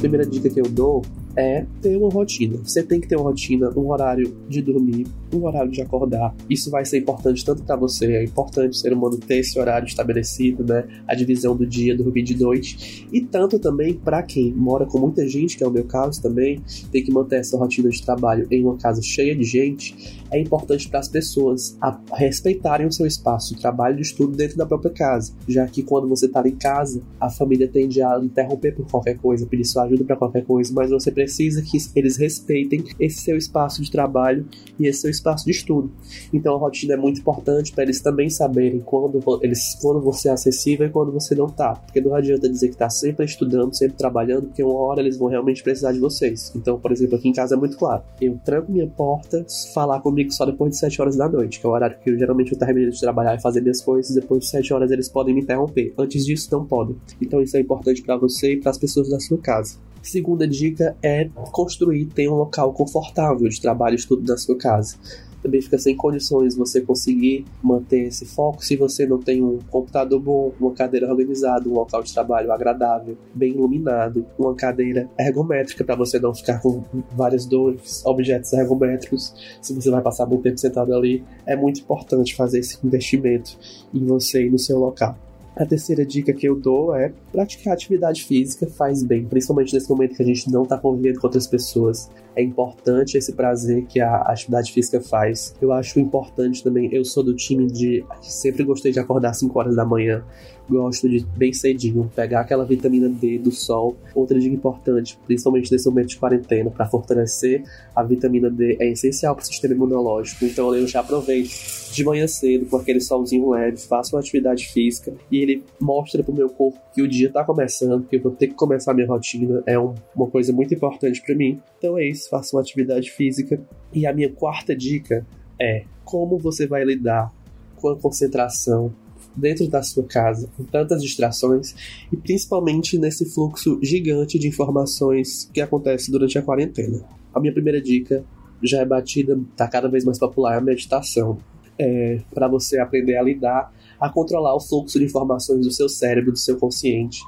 primeira dica que eu dou é ter uma rotina. Você tem que ter uma rotina, um horário de dormir, um horário de acordar. Isso vai ser importante tanto para você, é importante ser humano ter esse horário estabelecido, né? A divisão do dia, dormir de noite, e tanto também para quem mora com muita gente, que é o meu caso também, tem que manter essa rotina de trabalho em uma casa cheia de gente. É importante para as pessoas respeitarem o seu espaço de trabalho e de estudo dentro da própria casa, já que quando você está em casa, a família tende a interromper por qualquer coisa, pedir sua ajuda para qualquer coisa, mas você precisa que eles respeitem esse seu espaço de trabalho e esse seu espaço de estudo. Então a rotina é muito importante para eles também saberem quando, eles, quando você é acessível e quando você não tá. Porque não adianta dizer que tá sempre estudando, sempre trabalhando, porque uma hora eles vão realmente precisar de vocês. Então, por exemplo, aqui em casa é muito claro. Eu tranco minha porta, falar comigo só depois de 7 horas da noite, que é o horário que eu geralmente eu termino de trabalhar e fazer minhas coisas. Depois de 7 horas eles podem me interromper. Antes disso, não podem. Então isso é importante para você e para as pessoas da sua casa. Segunda dica é construir, ter um local confortável de trabalho e estudo na sua casa. Também fica sem condições você conseguir manter esse foco se você não tem um computador bom, uma cadeira organizada, um local de trabalho agradável, bem iluminado, uma cadeira ergométrica para você não ficar com várias dores, objetos ergométricos. Se você vai passar muito tempo sentado ali, é muito importante fazer esse investimento em você e no seu local. A terceira dica que eu dou é praticar atividade física faz bem, principalmente nesse momento que a gente não está convivendo com outras pessoas. É importante esse prazer que a atividade física faz. Eu acho importante também, eu sou do time de sempre gostei de acordar às 5 horas da manhã. Gosto de bem cedinho pegar aquela vitamina D do sol. Outra dica importante, principalmente nesse momento de quarentena, para fortalecer a vitamina D é essencial para o sistema imunológico. Então eu já aproveito de manhã cedo com aquele solzinho leve, faço uma atividade física e ele mostra pro meu corpo que o dia está começando, que eu vou ter que começar a minha rotina. É um, uma coisa muito importante para mim. Então é isso, faça uma atividade física. E a minha quarta dica é como você vai lidar com a concentração dentro da sua casa, com tantas distrações e principalmente nesse fluxo gigante de informações que acontece durante a quarentena. A minha primeira dica já é batida, está cada vez mais popular, é a meditação. É, para você aprender a lidar, a controlar o fluxo de informações do seu cérebro, do seu consciente.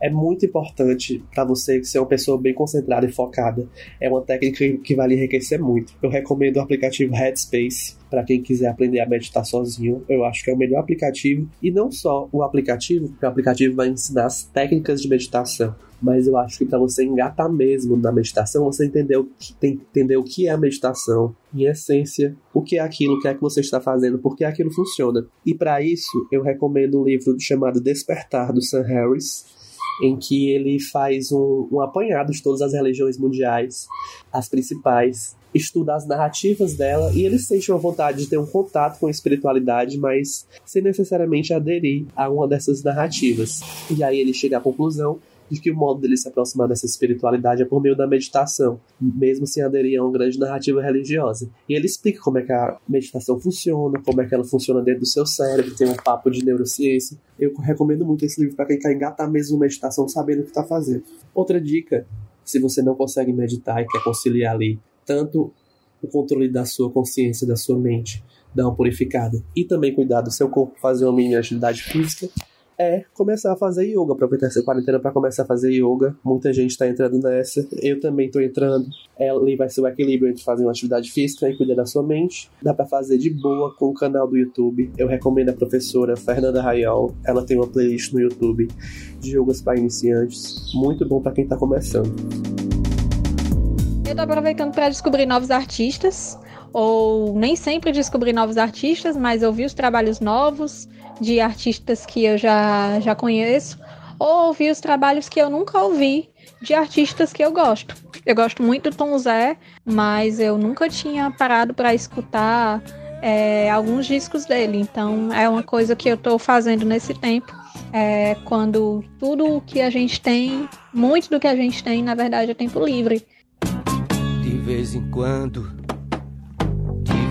É muito importante para você ser uma pessoa bem concentrada e focada. É uma técnica que vai lhe enriquecer muito. Eu recomendo o aplicativo Headspace para quem quiser aprender a meditar sozinho. Eu acho que é o melhor aplicativo. E não só o aplicativo, porque o aplicativo vai ensinar as técnicas de meditação. Mas eu acho que para você engatar mesmo na meditação, você entender o que, tem que entender o que é a meditação, em essência, o que é aquilo, o que é que você está fazendo, por que aquilo funciona. E para isso, eu recomendo um livro chamado Despertar, do Sam Harris, em que ele faz um, um apanhado de todas as religiões mundiais, as principais, estuda as narrativas dela e ele sente uma vontade de ter um contato com a espiritualidade, mas sem necessariamente aderir a uma dessas narrativas. E aí ele chega à conclusão de que o modo dele se aproximar dessa espiritualidade é por meio da meditação, mesmo sem aderir a uma grande narrativa religiosa. E ele explica como é que a meditação funciona, como é que ela funciona dentro do seu cérebro, tem um papo de neurociência. Eu recomendo muito esse livro para quem quer engatar mesmo meditação sabendo o que está fazendo. Outra dica, se você não consegue meditar e quer conciliar ali tanto o controle da sua consciência, da sua mente, dar uma purificada e também cuidar do seu corpo, fazer uma mini atividade física, é começar a fazer yoga, aproveitar essa quarentena para começar a fazer yoga. Muita gente tá entrando nessa, eu também tô entrando. Ali vai ser o equilíbrio entre fazer uma atividade física e cuidar da sua mente. Dá para fazer de boa com o canal do YouTube. Eu recomendo a professora Fernanda Rayol. Ela tem uma playlist no YouTube de yogas para iniciantes, muito bom para quem tá começando. Eu tô aproveitando para descobrir novos artistas, ou nem sempre descobrir novos artistas, mas ouvir os trabalhos novos de artistas que eu já, já conheço, ou ouvir os trabalhos que eu nunca ouvi de artistas que eu gosto. Eu gosto muito do Tom Zé, mas eu nunca tinha parado para escutar é, alguns discos dele, então é uma coisa que eu tô fazendo nesse tempo. É, quando tudo o que a gente tem, muito do que a gente tem, na verdade, é tempo livre. De vez em quando,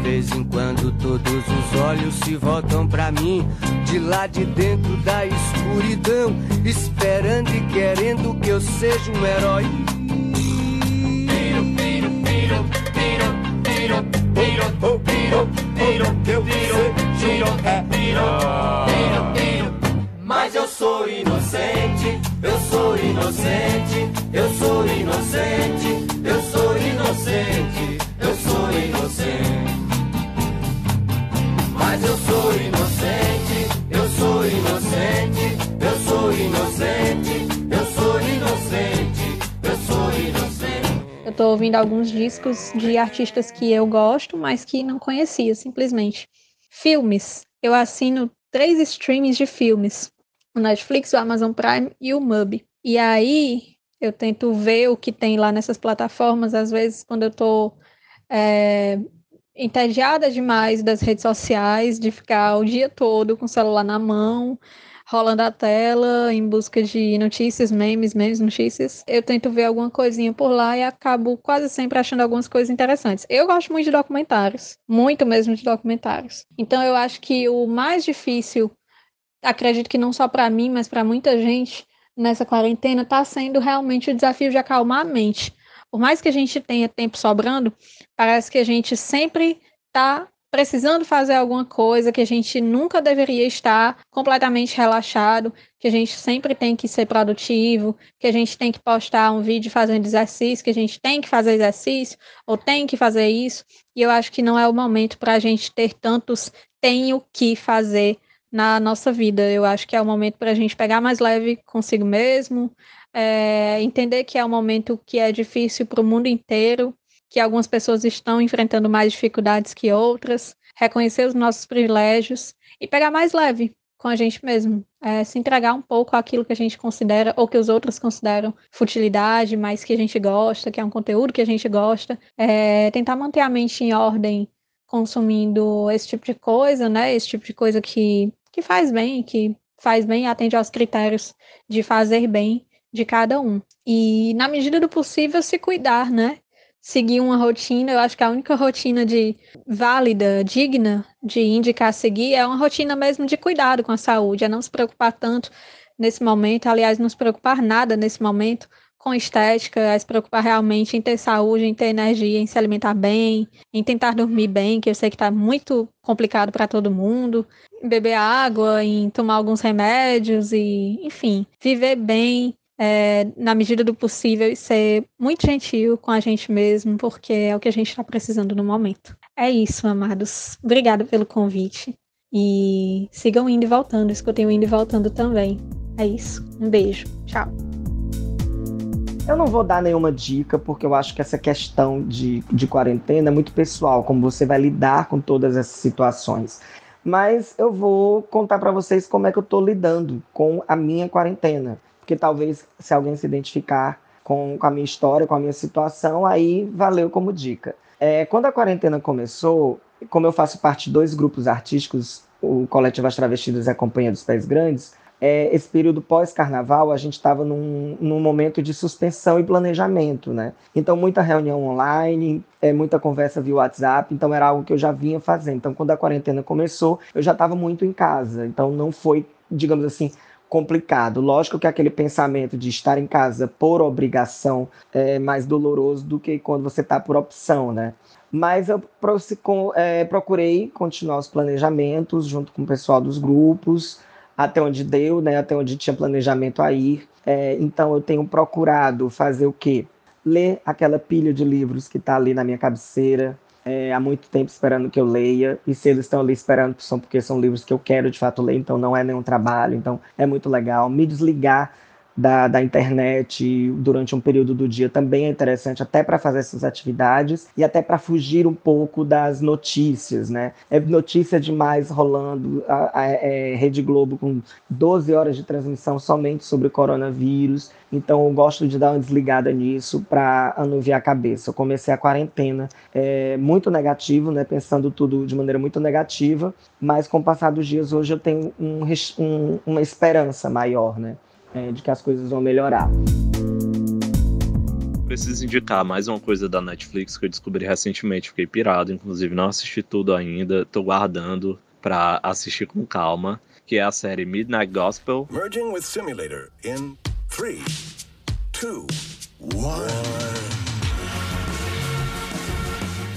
vez em quando, todos os olhos se voltam pra mim. De lá de dentro da escuridão, esperando e querendo que eu seja um herói. Mas eu sou inocente, eu sou inocente, eu sou inocente, tô ouvindo alguns discos de artistas que eu gosto, mas que não conhecia, simplesmente. Filmes. Eu assino três streams de filmes: o Netflix, o Amazon Prime e o Mubi. E aí eu tento ver o que tem lá nessas plataformas, às vezes, quando eu tô é, entediada demais das redes sociais, de ficar o dia todo com o celular na mão, rolando a tela em busca de notícias, memes, memes, notícias. Eu tento ver alguma coisinha por lá e acabo quase sempre achando algumas coisas interessantes. Eu gosto muito de documentários, muito mesmo de documentários. Então eu acho que o mais difícil, acredito que não só para mim, mas para muita gente nessa quarentena, está sendo realmente o desafio de acalmar a mente. Por mais que a gente tenha tempo sobrando, parece que a gente sempre está precisando fazer alguma coisa, que a gente nunca deveria estar completamente relaxado, que a gente sempre tem que ser produtivo, que a gente tem que postar um vídeo fazendo exercício, que a gente tem que fazer exercício, ou tem que fazer isso. E eu acho que não é o momento para a gente ter tantos tenho que fazer na nossa vida. Eu acho que é o momento para a gente pegar mais leve consigo mesmo, é, entender que é um momento que é difícil para o mundo inteiro, que algumas pessoas estão enfrentando mais dificuldades que outras, reconhecer os nossos privilégios e pegar mais leve com a gente mesmo, é, se entregar um pouco àquilo que a gente considera ou que os outros consideram futilidade, mas que a gente gosta, que é um conteúdo que a gente gosta, é, tentar manter a mente em ordem consumindo esse tipo de coisa, né? Esse tipo de coisa que, que faz bem, que faz bem e atende aos critérios de fazer bem de cada um. E, na medida do possível, se cuidar, né? Seguir uma rotina, eu acho que a única rotina de válida, digna de indicar seguir é uma rotina mesmo de cuidado com a saúde, é não se preocupar tanto nesse momento, aliás, não se preocupar nada nesse momento com estética, é se preocupar realmente em ter saúde, em ter energia, em se alimentar bem, em tentar dormir bem, que eu sei que está muito complicado para todo mundo, em beber água, em tomar alguns remédios e, enfim, viver bem, é, na medida do possível e ser muito gentil com a gente mesmo, porque é o que a gente está precisando no momento. É isso, amados. Obrigada pelo convite. E sigam indo e voltando, escutem o indo e voltando também. É isso. Um beijo. Tchau. Eu não vou dar nenhuma dica, porque eu acho que essa questão de, de quarentena é muito pessoal, como você vai lidar com todas essas situações. Mas eu vou contar para vocês como é que eu estou lidando com a minha quarentena. Porque talvez, se alguém se identificar com, com a minha história, com a minha situação, aí valeu como dica. É, quando a quarentena começou, como eu faço parte de dois grupos artísticos, o Coletivo As Travestidas e a Companhia dos Pés Grandes, é, esse período pós-carnaval, a gente estava num, num, momento de suspensão e planejamento, né? Então, muita reunião online, é, muita conversa via WhatsApp, então era algo que eu já vinha fazendo. Então, quando a quarentena começou, eu já estava muito em casa, então não foi, digamos assim, complicado. Lógico que aquele pensamento de estar em casa por obrigação é mais doloroso do que quando você está por opção, né? Mas eu é, procurei continuar os planejamentos junto com o pessoal dos grupos, até onde deu, né? Até onde tinha planejamento a ir. É, então eu tenho procurado fazer o quê? Ler aquela pilha de livros que está ali na minha cabeceira, é, há muito tempo esperando que eu leia, e se eles estão ali esperando, são porque são livros que eu quero de fato ler, então não é nenhum trabalho, então é muito legal. Me desligar da, da internet durante um período do dia também é interessante, até para fazer essas atividades e até para fugir um pouco das notícias, né? É notícia demais rolando, a, a, é, Rede Globo com 12 horas de transmissão somente sobre o coronavírus, então eu gosto de dar uma desligada nisso para anuviar a cabeça. Eu comecei a quarentena é, muito negativo, né? Pensando tudo de maneira muito negativa, mas com o passar dos dias hoje eu tenho um, um, uma esperança maior, né? É, de que as coisas vão melhorar. Preciso indicar mais uma coisa da Netflix que eu descobri recentemente, fiquei pirado, inclusive não assisti tudo ainda, tô guardando para assistir com calma, que é a série Midnight Gospel. Merging with simulator in 3, 2, 1.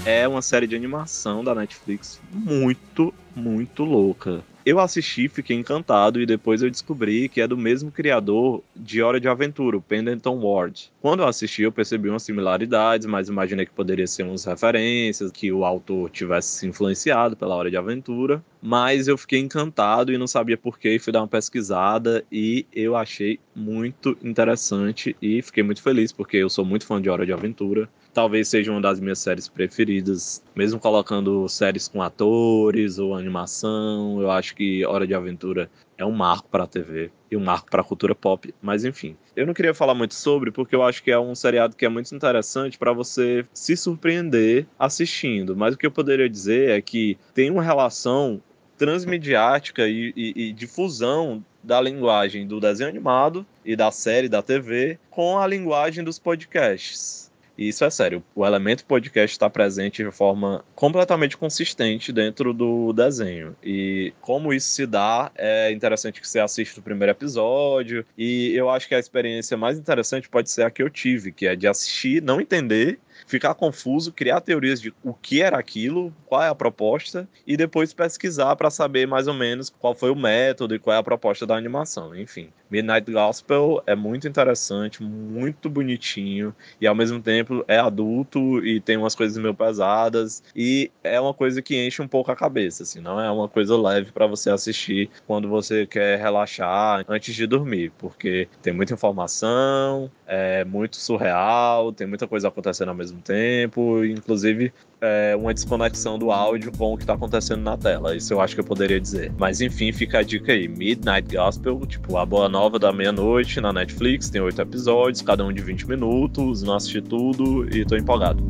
É uma série de animação da Netflix muito, muito louca. Eu assisti, fiquei encantado e depois eu descobri que é do mesmo criador de Hora de Aventura, o Pendleton Ward. Quando eu assisti, eu percebi umas similaridades, mas imaginei que poderia ser umas referências, que o autor tivesse se influenciado pela Hora de Aventura. Mas eu fiquei encantado e não sabia porquê, fui dar uma pesquisada e eu achei muito interessante e fiquei muito feliz, porque eu sou muito fã de Hora de Aventura talvez seja uma das minhas séries preferidas, mesmo colocando séries com atores ou animação. Eu acho que Hora de Aventura é um marco para a TV e um marco para a cultura pop, mas enfim. Eu não queria falar muito sobre porque eu acho que é um seriado que é muito interessante para você se surpreender assistindo, mas o que eu poderia dizer é que tem uma relação transmediática e, e, e difusão da linguagem do desenho animado e da série da TV com a linguagem dos podcasts. E isso é sério. O elemento podcast está presente de forma completamente consistente dentro do desenho. E como isso se dá, é interessante que você assista o primeiro episódio. E eu acho que a experiência mais interessante pode ser a que eu tive, que é de assistir, não entender ficar confuso, criar teorias de o que era aquilo, qual é a proposta e depois pesquisar para saber mais ou menos qual foi o método e qual é a proposta da animação. Enfim, Midnight Gospel é muito interessante, muito bonitinho e ao mesmo tempo é adulto e tem umas coisas meio pesadas e é uma coisa que enche um pouco a cabeça, assim, não é uma coisa leve para você assistir quando você quer relaxar antes de dormir, porque tem muita informação, é muito surreal, tem muita coisa acontecendo ao mesmo tempo, inclusive é, uma desconexão do áudio com o que tá acontecendo na tela. Isso eu acho que eu poderia dizer. Mas enfim, fica a dica aí: Midnight Gospel, tipo, a boa nova da meia-noite na Netflix, tem oito episódios, cada um de 20 minutos, não assisti tudo e tô empolgado.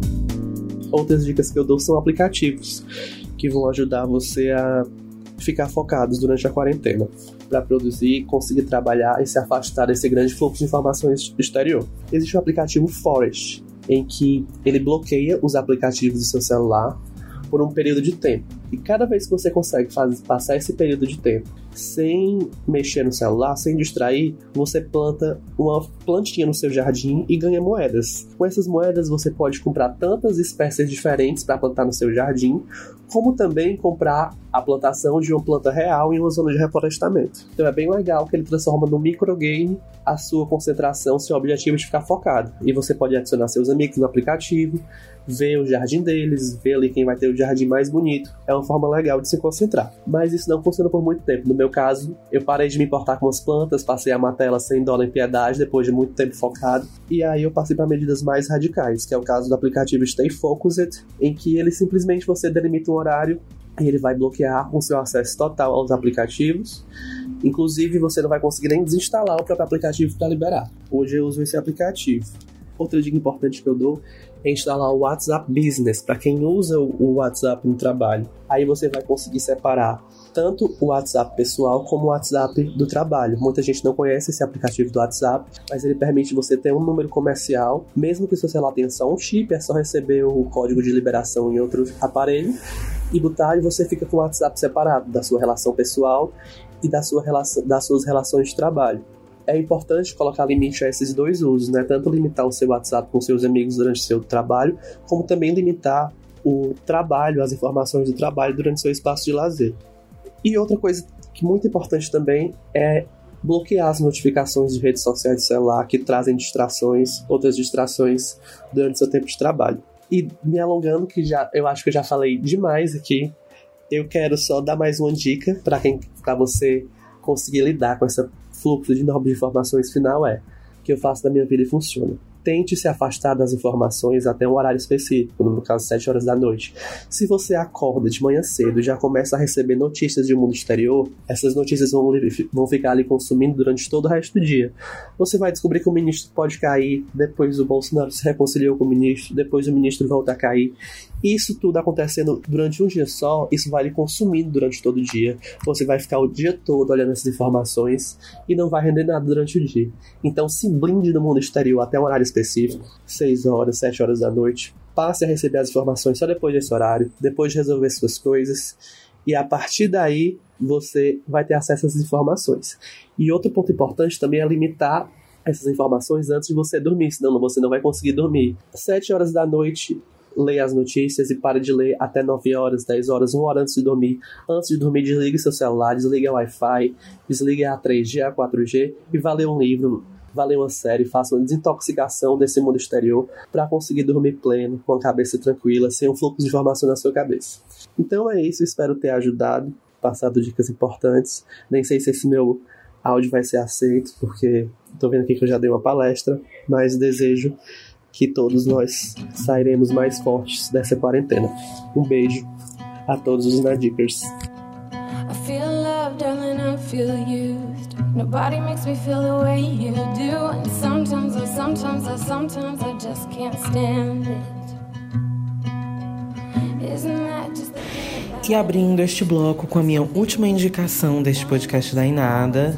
Outras dicas que eu dou são aplicativos que vão ajudar você a ficar focados durante a quarentena para produzir, conseguir trabalhar e se afastar desse grande fluxo de informações exterior. Existe o aplicativo Forest, em que ele bloqueia os aplicativos do seu celular por um período de tempo. E cada vez que você consegue fazer, passar esse período de tempo sem mexer no celular, sem distrair, você planta uma plantinha no seu jardim e ganha moedas. Com essas moedas você pode comprar tantas espécies diferentes para plantar no seu jardim, como também comprar a plantação de uma planta real em uma zona de reflorestamento. Então é bem legal que ele transforma no microgame a sua concentração, seu objetivo de ficar focado. E você pode adicionar seus amigos no aplicativo, ver o jardim deles, ver ali quem vai ter o jardim mais bonito. É uma forma legal de se concentrar. Mas isso não funciona por muito tempo. No meu caso, eu parei de me importar com as plantas, passei a matar elas sem dólar em piedade depois de muito tempo focado. E aí eu passei para medidas mais radicais, que é o caso do aplicativo Stay Focused, em que ele simplesmente você delimita um horário e ele vai bloquear o seu acesso total aos aplicativos. Inclusive, você não vai conseguir nem desinstalar o próprio aplicativo para liberar. Hoje eu uso esse aplicativo. Outra dica importante que eu dou é instalar o WhatsApp Business para quem usa o WhatsApp no trabalho. Aí você vai conseguir separar tanto o WhatsApp pessoal como o WhatsApp do trabalho. Muita gente não conhece esse aplicativo do WhatsApp, mas ele permite você ter um número comercial, mesmo que o seu celular tenha só um chip, é só receber o código de liberação em outro aparelho e botar e você fica com o WhatsApp separado da sua relação pessoal e da sua relação, das suas relações de trabalho é importante colocar limite a esses dois usos, né? Tanto limitar o seu WhatsApp com seus amigos durante o seu trabalho, como também limitar o trabalho, as informações do trabalho durante seu espaço de lazer. E outra coisa que muito importante também é bloquear as notificações de redes sociais de celular que trazem distrações, outras distrações durante seu tempo de trabalho. E me alongando, que já eu acho que eu já falei demais aqui, eu quero só dar mais uma dica para quem para você conseguir lidar com esse fluxo de novas informações final é que eu faço da minha vida e funciona tente se afastar das informações até um horário específico, no caso 7 horas da noite. Se você acorda de manhã cedo e já começa a receber notícias de mundo exterior, essas notícias vão, vão ficar ali consumindo durante todo o resto do dia. Você vai descobrir que o ministro pode cair, depois o Bolsonaro se reconciliou com o ministro, depois o ministro volta a cair. Isso tudo acontecendo durante um dia só, isso vai lhe consumindo durante todo o dia. Você vai ficar o dia todo olhando essas informações e não vai render nada durante o dia. Então se blinde do mundo exterior até um horário específico, 6 horas, 7 horas da noite. Passe a receber as informações só depois desse horário, depois de resolver suas coisas. E a partir daí você vai ter acesso às informações. E outro ponto importante também é limitar essas informações antes de você dormir, senão você não vai conseguir dormir. 7 horas da noite leia as notícias e pare de ler até 9 horas, 10 horas, uma hora antes de dormir. Antes de dormir, desligue seu celular, desligue o Wi-Fi, desligue a 3G, a 4G e vá ler um livro, vá ler uma série, faça uma desintoxicação desse mundo exterior para conseguir dormir pleno, com a cabeça tranquila, sem um fluxo de informação na sua cabeça. Então é isso, espero ter ajudado, passado dicas importantes. Nem sei se esse meu áudio vai ser aceito, porque estou vendo aqui que eu já dei uma palestra, mas desejo que todos nós sairemos mais fortes dessa quarentena. Um beijo a todos os Nadikers. I feel love, darling, I feel used. Nobody makes me feel the way you do. And sometimes, oh, sometimes, oh, sometimes I just can't stand it. Isn't that just E abrindo este bloco com a minha última indicação deste podcast da Inada,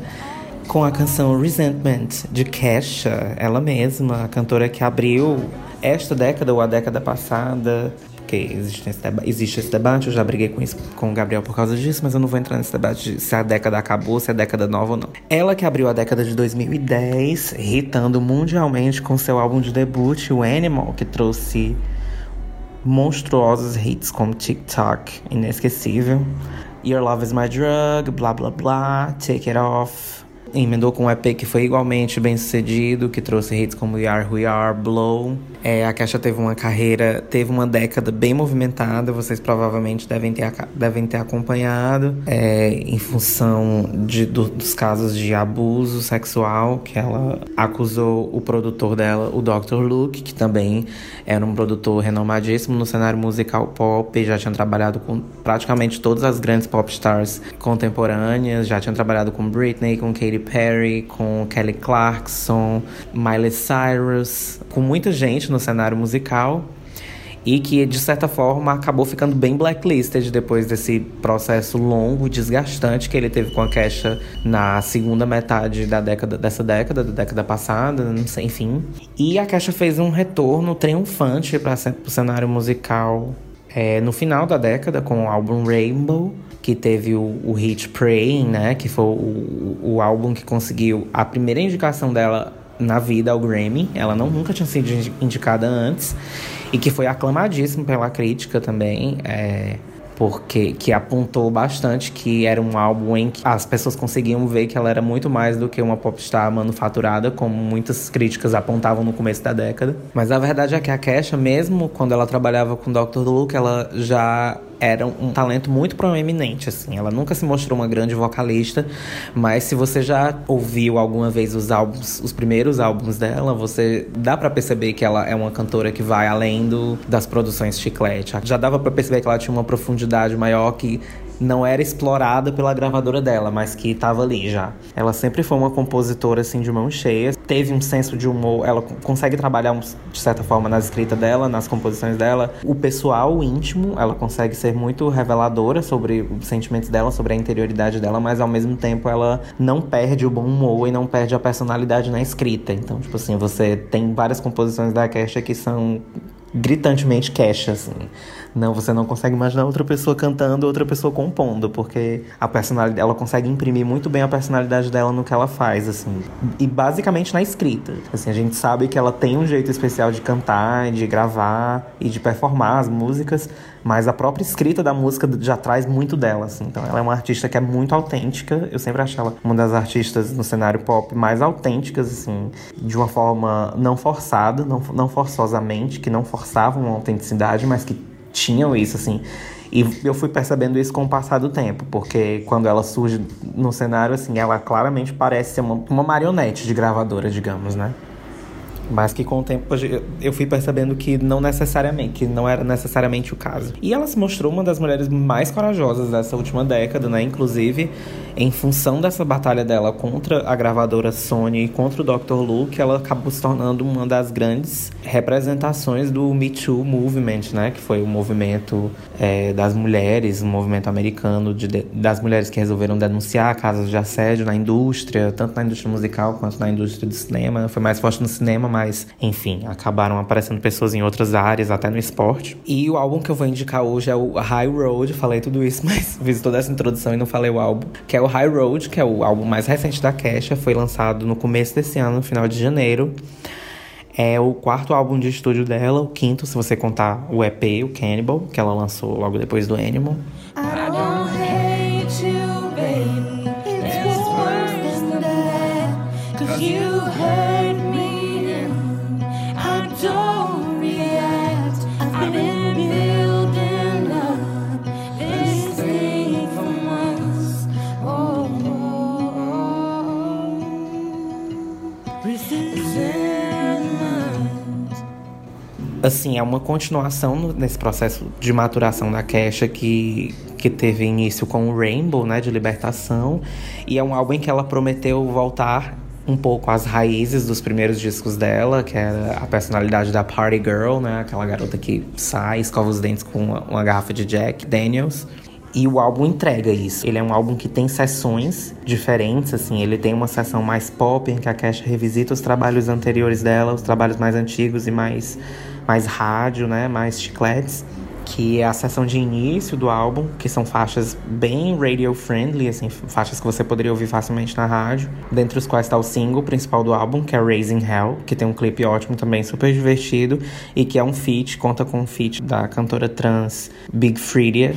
com a canção Resentment, de Kesha, ela mesma, a cantora que abriu esta década ou a década passada. Porque existe esse, existe esse debate, eu já briguei com, isso, com o Gabriel por causa disso, mas eu não vou entrar nesse debate de se a década acabou, se a década nova ou não. Ela que abriu a década de 2010, hitando mundialmente com seu álbum de debut, o Animal, que trouxe monstruosos hits como TikTok, inesquecível. Your Love is My Drug, blá blá blá, Take It Off. Emendou com um EP que foi igualmente bem sucedido, que trouxe hits como We Are We Are, Blow. É, a Kesha teve uma carreira, teve uma década bem movimentada, vocês provavelmente devem ter, devem ter acompanhado, é, em função de, do, dos casos de abuso sexual que ela acusou o produtor dela, o Dr. Luke, que também era um produtor renomadíssimo no cenário musical pop, já tinha trabalhado com praticamente todas as grandes pop stars contemporâneas, já tinha trabalhado com Britney, com Katy Perry, com Kelly Clarkson, Miley Cyrus, com muita gente no cenário musical e que de certa forma acabou ficando bem blacklisted depois desse processo longo, desgastante que ele teve com a Kesha na segunda metade da década dessa década, da década passada, não sei, enfim. E a Kesha fez um retorno triunfante para o cenário musical é, no final da década com o álbum Rainbow, que teve o, o hit Praying, né, que foi o, o álbum que conseguiu a primeira indicação dela na vida ao Grammy. Ela não nunca tinha sido indicada antes e que foi aclamadíssimo pela crítica também. É, porque que apontou bastante que era um álbum em que as pessoas conseguiam ver que ela era muito mais do que uma popstar manufaturada, como muitas críticas apontavam no começo da década. Mas a verdade é que a Kesha, mesmo quando ela trabalhava com Dr. Luke, ela já era um talento muito proeminente, assim. Ela nunca se mostrou uma grande vocalista, mas se você já ouviu alguma vez os álbuns, os primeiros álbuns dela, você dá para perceber que ela é uma cantora que vai além do, das produções chiclete. Já dava para perceber que ela tinha uma profundidade maior que não era explorada pela gravadora dela, mas que estava ali já. Ela sempre foi uma compositora assim de mão cheia, teve um senso de humor, ela consegue trabalhar de certa forma na escrita dela, nas composições dela, o pessoal o íntimo, ela consegue ser muito reveladora sobre os sentimentos dela, sobre a interioridade dela, mas ao mesmo tempo ela não perde o bom humor e não perde a personalidade na escrita. Então, tipo assim, você tem várias composições da Kesha que são gritantemente Kesha, assim. Não, você não consegue imaginar outra pessoa cantando, outra pessoa compondo, porque a personalidade, ela consegue imprimir muito bem a personalidade dela no que ela faz, assim. E basicamente na escrita. Assim, a gente sabe que ela tem um jeito especial de cantar, de gravar e de performar as músicas, mas a própria escrita da música já traz muito dela, assim. Então ela é uma artista que é muito autêntica. Eu sempre achei ela uma das artistas no cenário pop mais autênticas, assim, de uma forma não forçada, não, não forçosamente, que não forçavam uma autenticidade, mas que tinham isso, assim. E eu fui percebendo isso com o passar do tempo, porque quando ela surge no cenário, assim, ela claramente parece ser uma, uma marionete de gravadora, digamos, né? Mas que com o tempo eu fui percebendo que não necessariamente, que não era necessariamente o caso. E ela se mostrou uma das mulheres mais corajosas dessa última década, né? Inclusive, em função dessa batalha dela contra a gravadora Sony e contra o Dr. Luke, ela acabou se tornando uma das grandes representações do Me Too Movement, né? Que foi o movimento é, das mulheres, um movimento americano de, das mulheres que resolveram denunciar casos de assédio na indústria, tanto na indústria musical quanto na indústria do cinema. Foi mais forte no cinema, mas enfim, acabaram aparecendo pessoas em outras áreas, até no esporte. E o álbum que eu vou indicar hoje é o High Road, falei tudo isso, mas fiz toda essa introdução e não falei o álbum, que é o High Road, que é o álbum mais recente da Kesha, foi lançado no começo desse ano, no final de janeiro. É o quarto álbum de estúdio dela, o quinto, se você contar o EP, o Cannibal, que ela lançou logo depois do Animal. I assim, é uma continuação nesse processo de maturação da Kesha que, que teve início com o Rainbow, né, de libertação, e é um álbum em que ela prometeu voltar um pouco às raízes dos primeiros discos dela, que era a personalidade da Party Girl, né, aquela garota que sai, escova os dentes com uma, uma garrafa de Jack Daniels. E o álbum entrega isso. Ele é um álbum que tem sessões diferentes, assim. Ele tem uma sessão mais pop, em que a Kesha revisita os trabalhos anteriores dela, os trabalhos mais antigos e mais, mais rádio, né? Mais chicletes. Que é a sessão de início do álbum, que são faixas bem radio-friendly, assim. Faixas que você poderia ouvir facilmente na rádio. Dentre os quais está o single principal do álbum, que é Raising Hell. Que tem um clipe ótimo também, super divertido. E que é um feat, conta com um feat da cantora trans Big Freedia.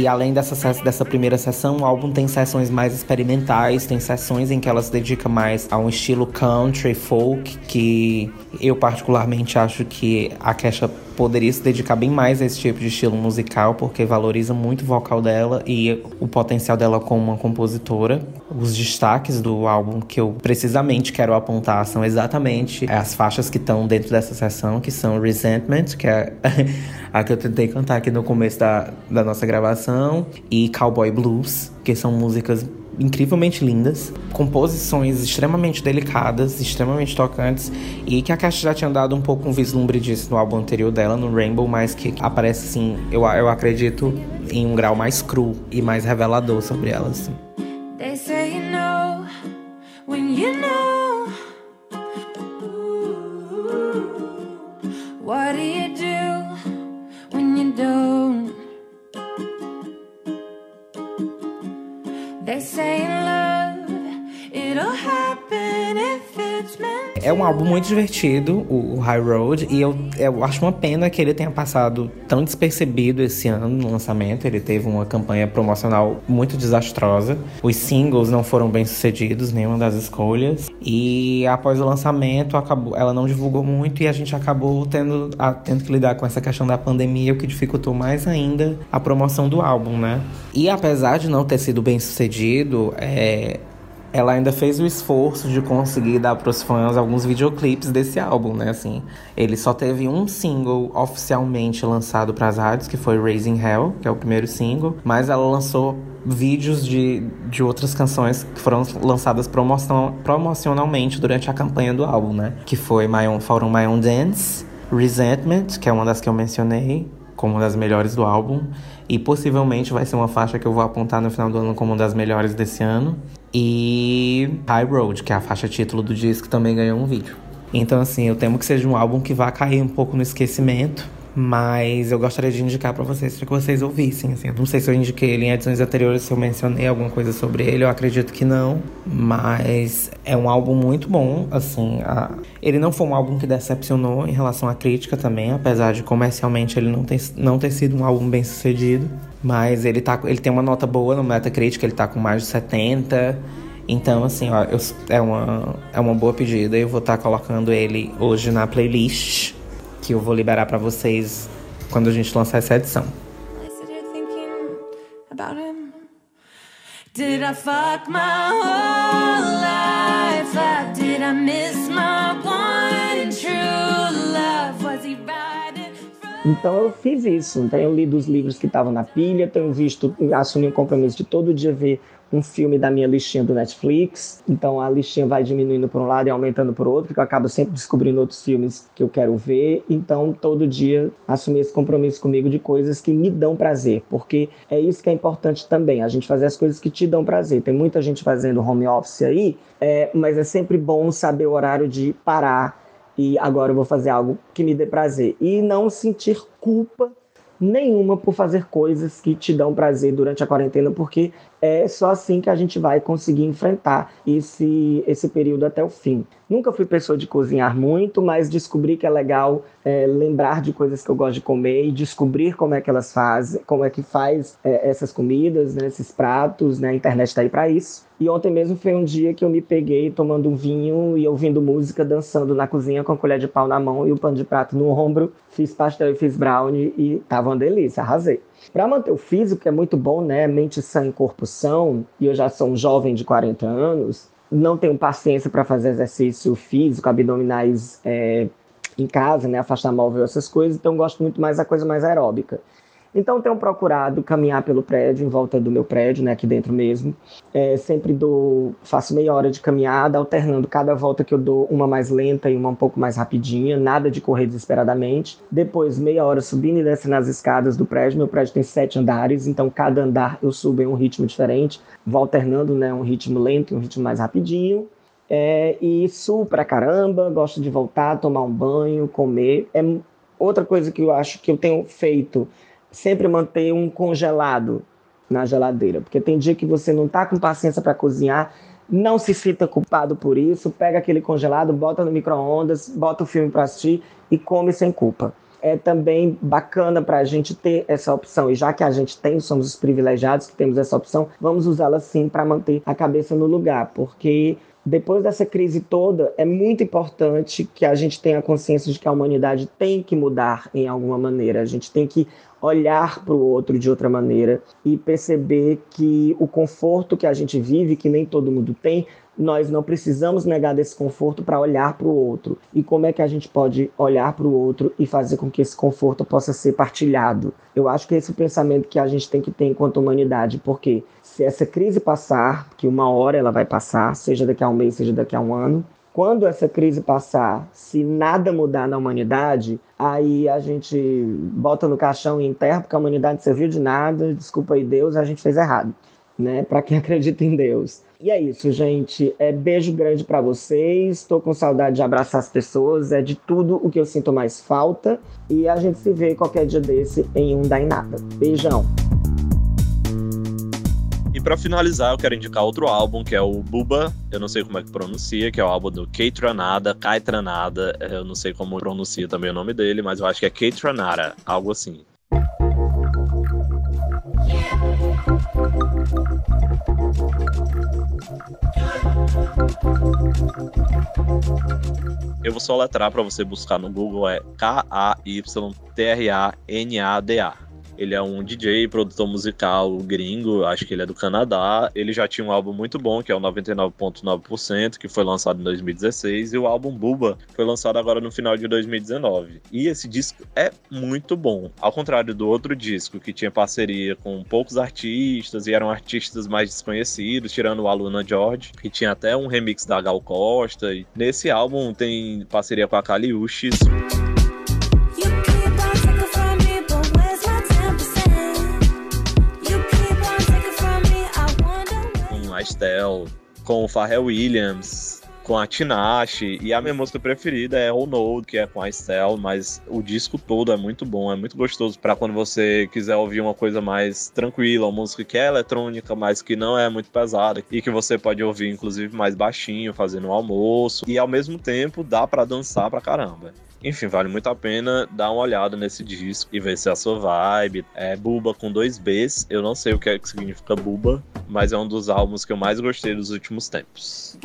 E além dessa, dessa primeira sessão, o álbum tem sessões mais experimentais, tem sessões em que ela se dedica mais a um estilo country, folk, que eu particularmente acho que a Kesha poderia se dedicar bem mais a esse tipo de estilo musical, porque valoriza muito o vocal dela e o potencial dela como uma compositora. Os destaques do álbum que eu precisamente quero apontar são exatamente as faixas que estão dentro dessa sessão, que são Resentment, que é a que eu tentei cantar aqui no começo da, da nossa gravação, e Cowboy Blues, que são músicas incrivelmente lindas, composições extremamente delicadas, extremamente tocantes, e que a Caixa já tinha dado um pouco um vislumbre disso no álbum anterior dela, no Rainbow, mas que aparece assim, eu, eu acredito, em um grau mais cru e mais revelador sobre ela. Assim. É um álbum muito divertido, o, High Road, e eu, eu acho uma pena que ele tenha passado tão despercebido esse ano no lançamento. Ele teve uma campanha promocional muito desastrosa. Os singles não foram bem sucedidos, nenhuma das escolhas. E após o lançamento, acabou, ela não divulgou muito e a gente acabou tendo, a- tendo que lidar com essa questão da pandemia, o que dificultou mais ainda a promoção do álbum, né? E apesar de não ter sido bem sucedido, é, ela ainda fez o esforço de conseguir dar pros fãs alguns videoclipes desse álbum, né? Assim, ele só teve um single oficialmente lançado para as rádios, que foi Raising Hell, que é o primeiro single, mas ela lançou vídeos de, de outras canções que foram lançadas promoção, promocionalmente durante a campanha do álbum, né? Que foi My Own, foram My Own Dance, Resentment, que é uma das que eu mencionei, como uma das melhores do álbum. E possivelmente vai ser uma faixa que eu vou apontar no final do ano como uma das melhores desse ano. E High Road, que é a faixa título do disco, também ganhou um vídeo. Então, assim, eu temo que seja um álbum que vá cair um pouco no esquecimento. Mas eu gostaria de indicar para vocês para que vocês ouvissem. Assim. Não sei se eu indiquei ele em edições anteriores, se eu mencionei alguma coisa sobre ele, eu acredito que não. Mas é um álbum muito bom. Assim, a... ele não foi um álbum que decepcionou em relação à crítica também, apesar de comercialmente ele não ter, não ter sido um álbum bem sucedido. Mas ele, tá, ele tem uma nota boa no Metacritic, ele tá com mais de 70. Então, assim, ó, eu, é, uma, é uma boa pedida. Eu vou estar tá colocando ele hoje na playlist que eu vou liberar para vocês quando a gente lançar essa edição. Did I fuck my whole life up? Did I miss my one true love? Was he riding? Então eu fiz isso. Tenho lido os livros que estavam na pilha, tenho visto, assumi um compromisso de todo dia ver um filme da minha listinha do Netflix. Então a listinha vai diminuindo por um lado e aumentando por outro, porque eu acabo sempre descobrindo outros filmes que eu quero ver. Então todo dia assumir esse compromisso comigo de coisas que me dão prazer, porque é isso que é importante também, a gente fazer as coisas que te dão prazer. Tem muita gente fazendo home office aí, é, mas é sempre bom saber o horário de parar e agora eu vou fazer algo que me dê prazer e não sentir culpa nenhuma por fazer coisas que te dão prazer durante a quarentena, porque é só assim que a gente vai conseguir enfrentar esse, esse período até o fim. Nunca fui pessoa de cozinhar muito, mas descobri que é legal é, lembrar de coisas que eu gosto de comer e descobrir como é que elas fazem, como é que faz é, essas comidas, né, esses pratos, né? A internet está aí para isso. E ontem mesmo foi um dia que eu me peguei tomando um vinho e ouvindo música, dançando na cozinha com a colher de pau na mão e o pano de prato no ombro. Fiz pastel e fiz brownie e tava uma delícia, arrasei. Para manter o físico, que é muito bom, né? Mente sã e corpo são, e eu já sou um jovem de 40 anos, não tenho paciência para fazer exercício físico, abdominais é, em casa, né? Afastar móvel, essas coisas, então gosto muito mais da coisa mais aeróbica. Então tenho procurado caminhar pelo prédio, em volta do meu prédio, né, aqui dentro mesmo. É, sempre dou, faço meia hora de caminhada, alternando cada volta que eu dou uma mais lenta e uma um pouco mais rapidinha, nada de correr desesperadamente. Depois meia hora subindo e descendo as escadas do prédio. Meu prédio tem sete andares, então cada andar eu subo em um ritmo diferente, vou alternando, né, um ritmo lento e um ritmo mais rapidinho. É, e suo pra caramba, gosto de voltar, tomar um banho, comer. É outra coisa que eu acho que eu tenho feito sempre manter um congelado na geladeira, porque tem dia que você não tá com paciência para cozinhar, não se sinta culpado por isso, pega aquele congelado, bota no micro-ondas, bota o filme para assistir e come sem culpa. É também bacana para a gente ter essa opção, e já que a gente tem, somos os privilegiados que temos essa opção, vamos usá-la sim para manter a cabeça no lugar, porque depois dessa crise toda, é muito importante que a gente tenha consciência de que a humanidade tem que mudar em alguma maneira. A gente tem que olhar para o outro de outra maneira e perceber que o conforto que a gente vive, que nem todo mundo tem, nós não precisamos negar desse conforto para olhar para o outro. E como é que a gente pode olhar para o outro e fazer com que esse conforto possa ser partilhado? Eu acho que esse é o pensamento que a gente tem que ter enquanto humanidade, porque se essa crise passar, que uma hora ela vai passar, seja daqui a um mês, seja daqui a um ano, quando essa crise passar, se nada mudar na humanidade, aí a gente bota no caixão e enterra, porque a humanidade serviu de nada, desculpa aí Deus, a gente fez errado, né? Para quem acredita em Deus. E é isso, gente. É beijo grande para vocês. Estou com saudade de abraçar as pessoas. É de tudo o que eu sinto mais falta. E a gente se vê qualquer dia desse em um Nada. Beijão. E pra finalizar, eu quero indicar outro álbum, que é o Buba, eu não sei como é que pronuncia, que é o álbum do Kate Tranada, Kai Tranada, eu não sei como pronuncia também o nome dele, mas eu acho que é Kate Tranada, algo assim. Eu vou só letrar para você buscar no Google, é K-A-Y-T-R-A-N-A-D-A. Ele é um DJ, produtor musical gringo, acho que ele é do Canadá. Ele já tinha um álbum muito bom, que é o 99.9%, que foi lançado em 2016, e o álbum Buba foi lançado agora no final de 2019. E esse disco é muito bom. Ao contrário do outro disco, que tinha parceria com poucos artistas e eram artistas mais desconhecidos, tirando o Aluna George, que tinha até um remix da Gal Costa. E nesse álbum tem parceria com a Kaliushis. com a Estelle, com o Pharrell Williams, com a Tinashe. E a minha música preferida é Oh No, que é com a Estelle, mas o disco todo é muito bom, é muito gostoso para quando você quiser ouvir uma coisa mais tranquila, uma música que é eletrônica, mas que não é muito pesada e que você pode ouvir inclusive mais baixinho, fazendo o almoço e ao mesmo tempo dá para dançar pra caramba. Enfim, vale muito a pena dar uma olhada nesse disco e ver se é a sua vibe. É Buba com dois Bs. Eu não sei o que, é que significa Buba, mas é um dos álbuns que eu mais gostei dos últimos tempos.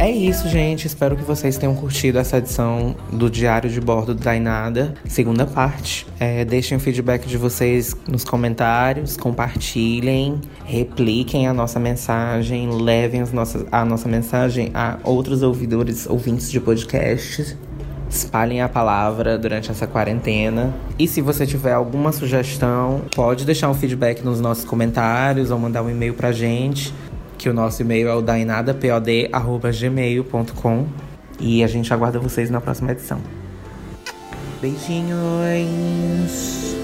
É isso, gente. Espero que vocês tenham curtido essa edição do Diário de Bordo do Dainada, segunda parte. É, deixem o feedback de vocês nos comentários, compartilhem, repliquem a nossa mensagem, levem as nossas, a nossa mensagem a outros ouvidores, ouvintes de podcasts. Espalhem a palavra durante essa quarentena. E se você tiver alguma sugestão, pode deixar um feedback nos nossos comentários ou mandar um e-mail pra gente que o nosso e-mail é o dainadapod.gmail.com e a gente aguarda vocês na próxima edição. Beijinhos!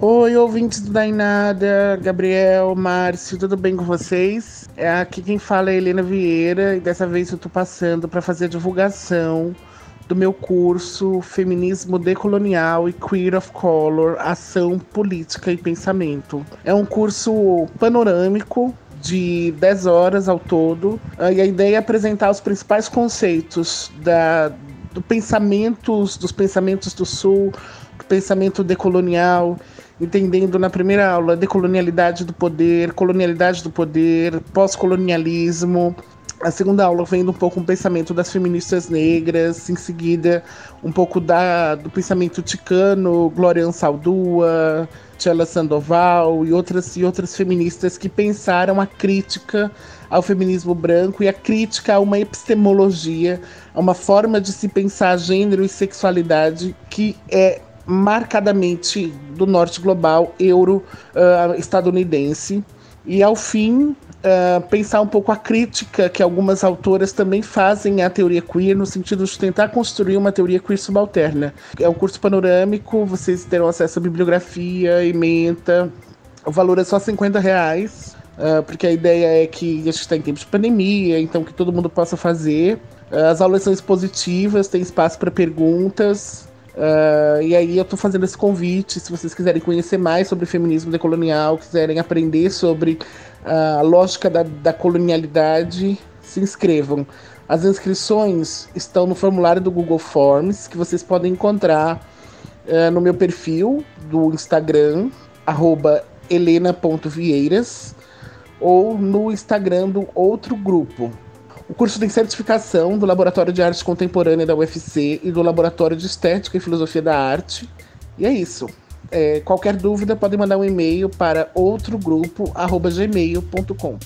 Oi, ouvintes do Dainada, Gabriel, Márcio, tudo bem com vocês? É aqui quem fala é Helena Vieira e dessa vez eu tô passando para fazer a divulgação do meu curso Feminismo Decolonial e Queer of Color, Ação, Política e Pensamento. É um curso panorâmico de 10 horas ao todo, e a ideia é apresentar os principais conceitos da, do pensamentos, dos pensamentos do Sul, do pensamento decolonial, entendendo na primeira aula decolonialidade do poder, colonialidade do poder, pós-colonialismo, a segunda aula vendo um pouco o pensamento das feministas negras, em seguida um pouco da, do pensamento ticano, Glória Ansaldúa, Tchela Sandoval e outras, e outras feministas que pensaram a crítica ao feminismo branco e a crítica a uma epistemologia, a uma forma de se pensar gênero e sexualidade que é marcadamente do norte global, euro-estadunidense. E ao fim, Uh, pensar um pouco a crítica que algumas autoras também fazem à teoria queer, no sentido de tentar construir uma teoria queer subalterna. É um curso panorâmico, vocês terão acesso à bibliografia, ementa. O valor é só 50 reais, uh, porque a ideia é que a gente está em tempos de pandemia, então que todo mundo possa fazer. Uh, as aulas são expositivas, tem espaço para perguntas. Uh, e aí eu tô fazendo esse convite, se vocês quiserem conhecer mais sobre feminismo decolonial, quiserem aprender sobre a lógica da, da colonialidade, se inscrevam. As inscrições estão no formulário do Google Forms, que vocês podem encontrar uh, no meu perfil do Instagram, helena.vieiras, ou no Instagram do outro grupo. O curso tem certificação do Laboratório de Arte Contemporânea da UFC e do Laboratório de Estética e Filosofia da Arte. E é isso. É, qualquer dúvida, podem mandar um e-mail para outrogrupo.gmail.com.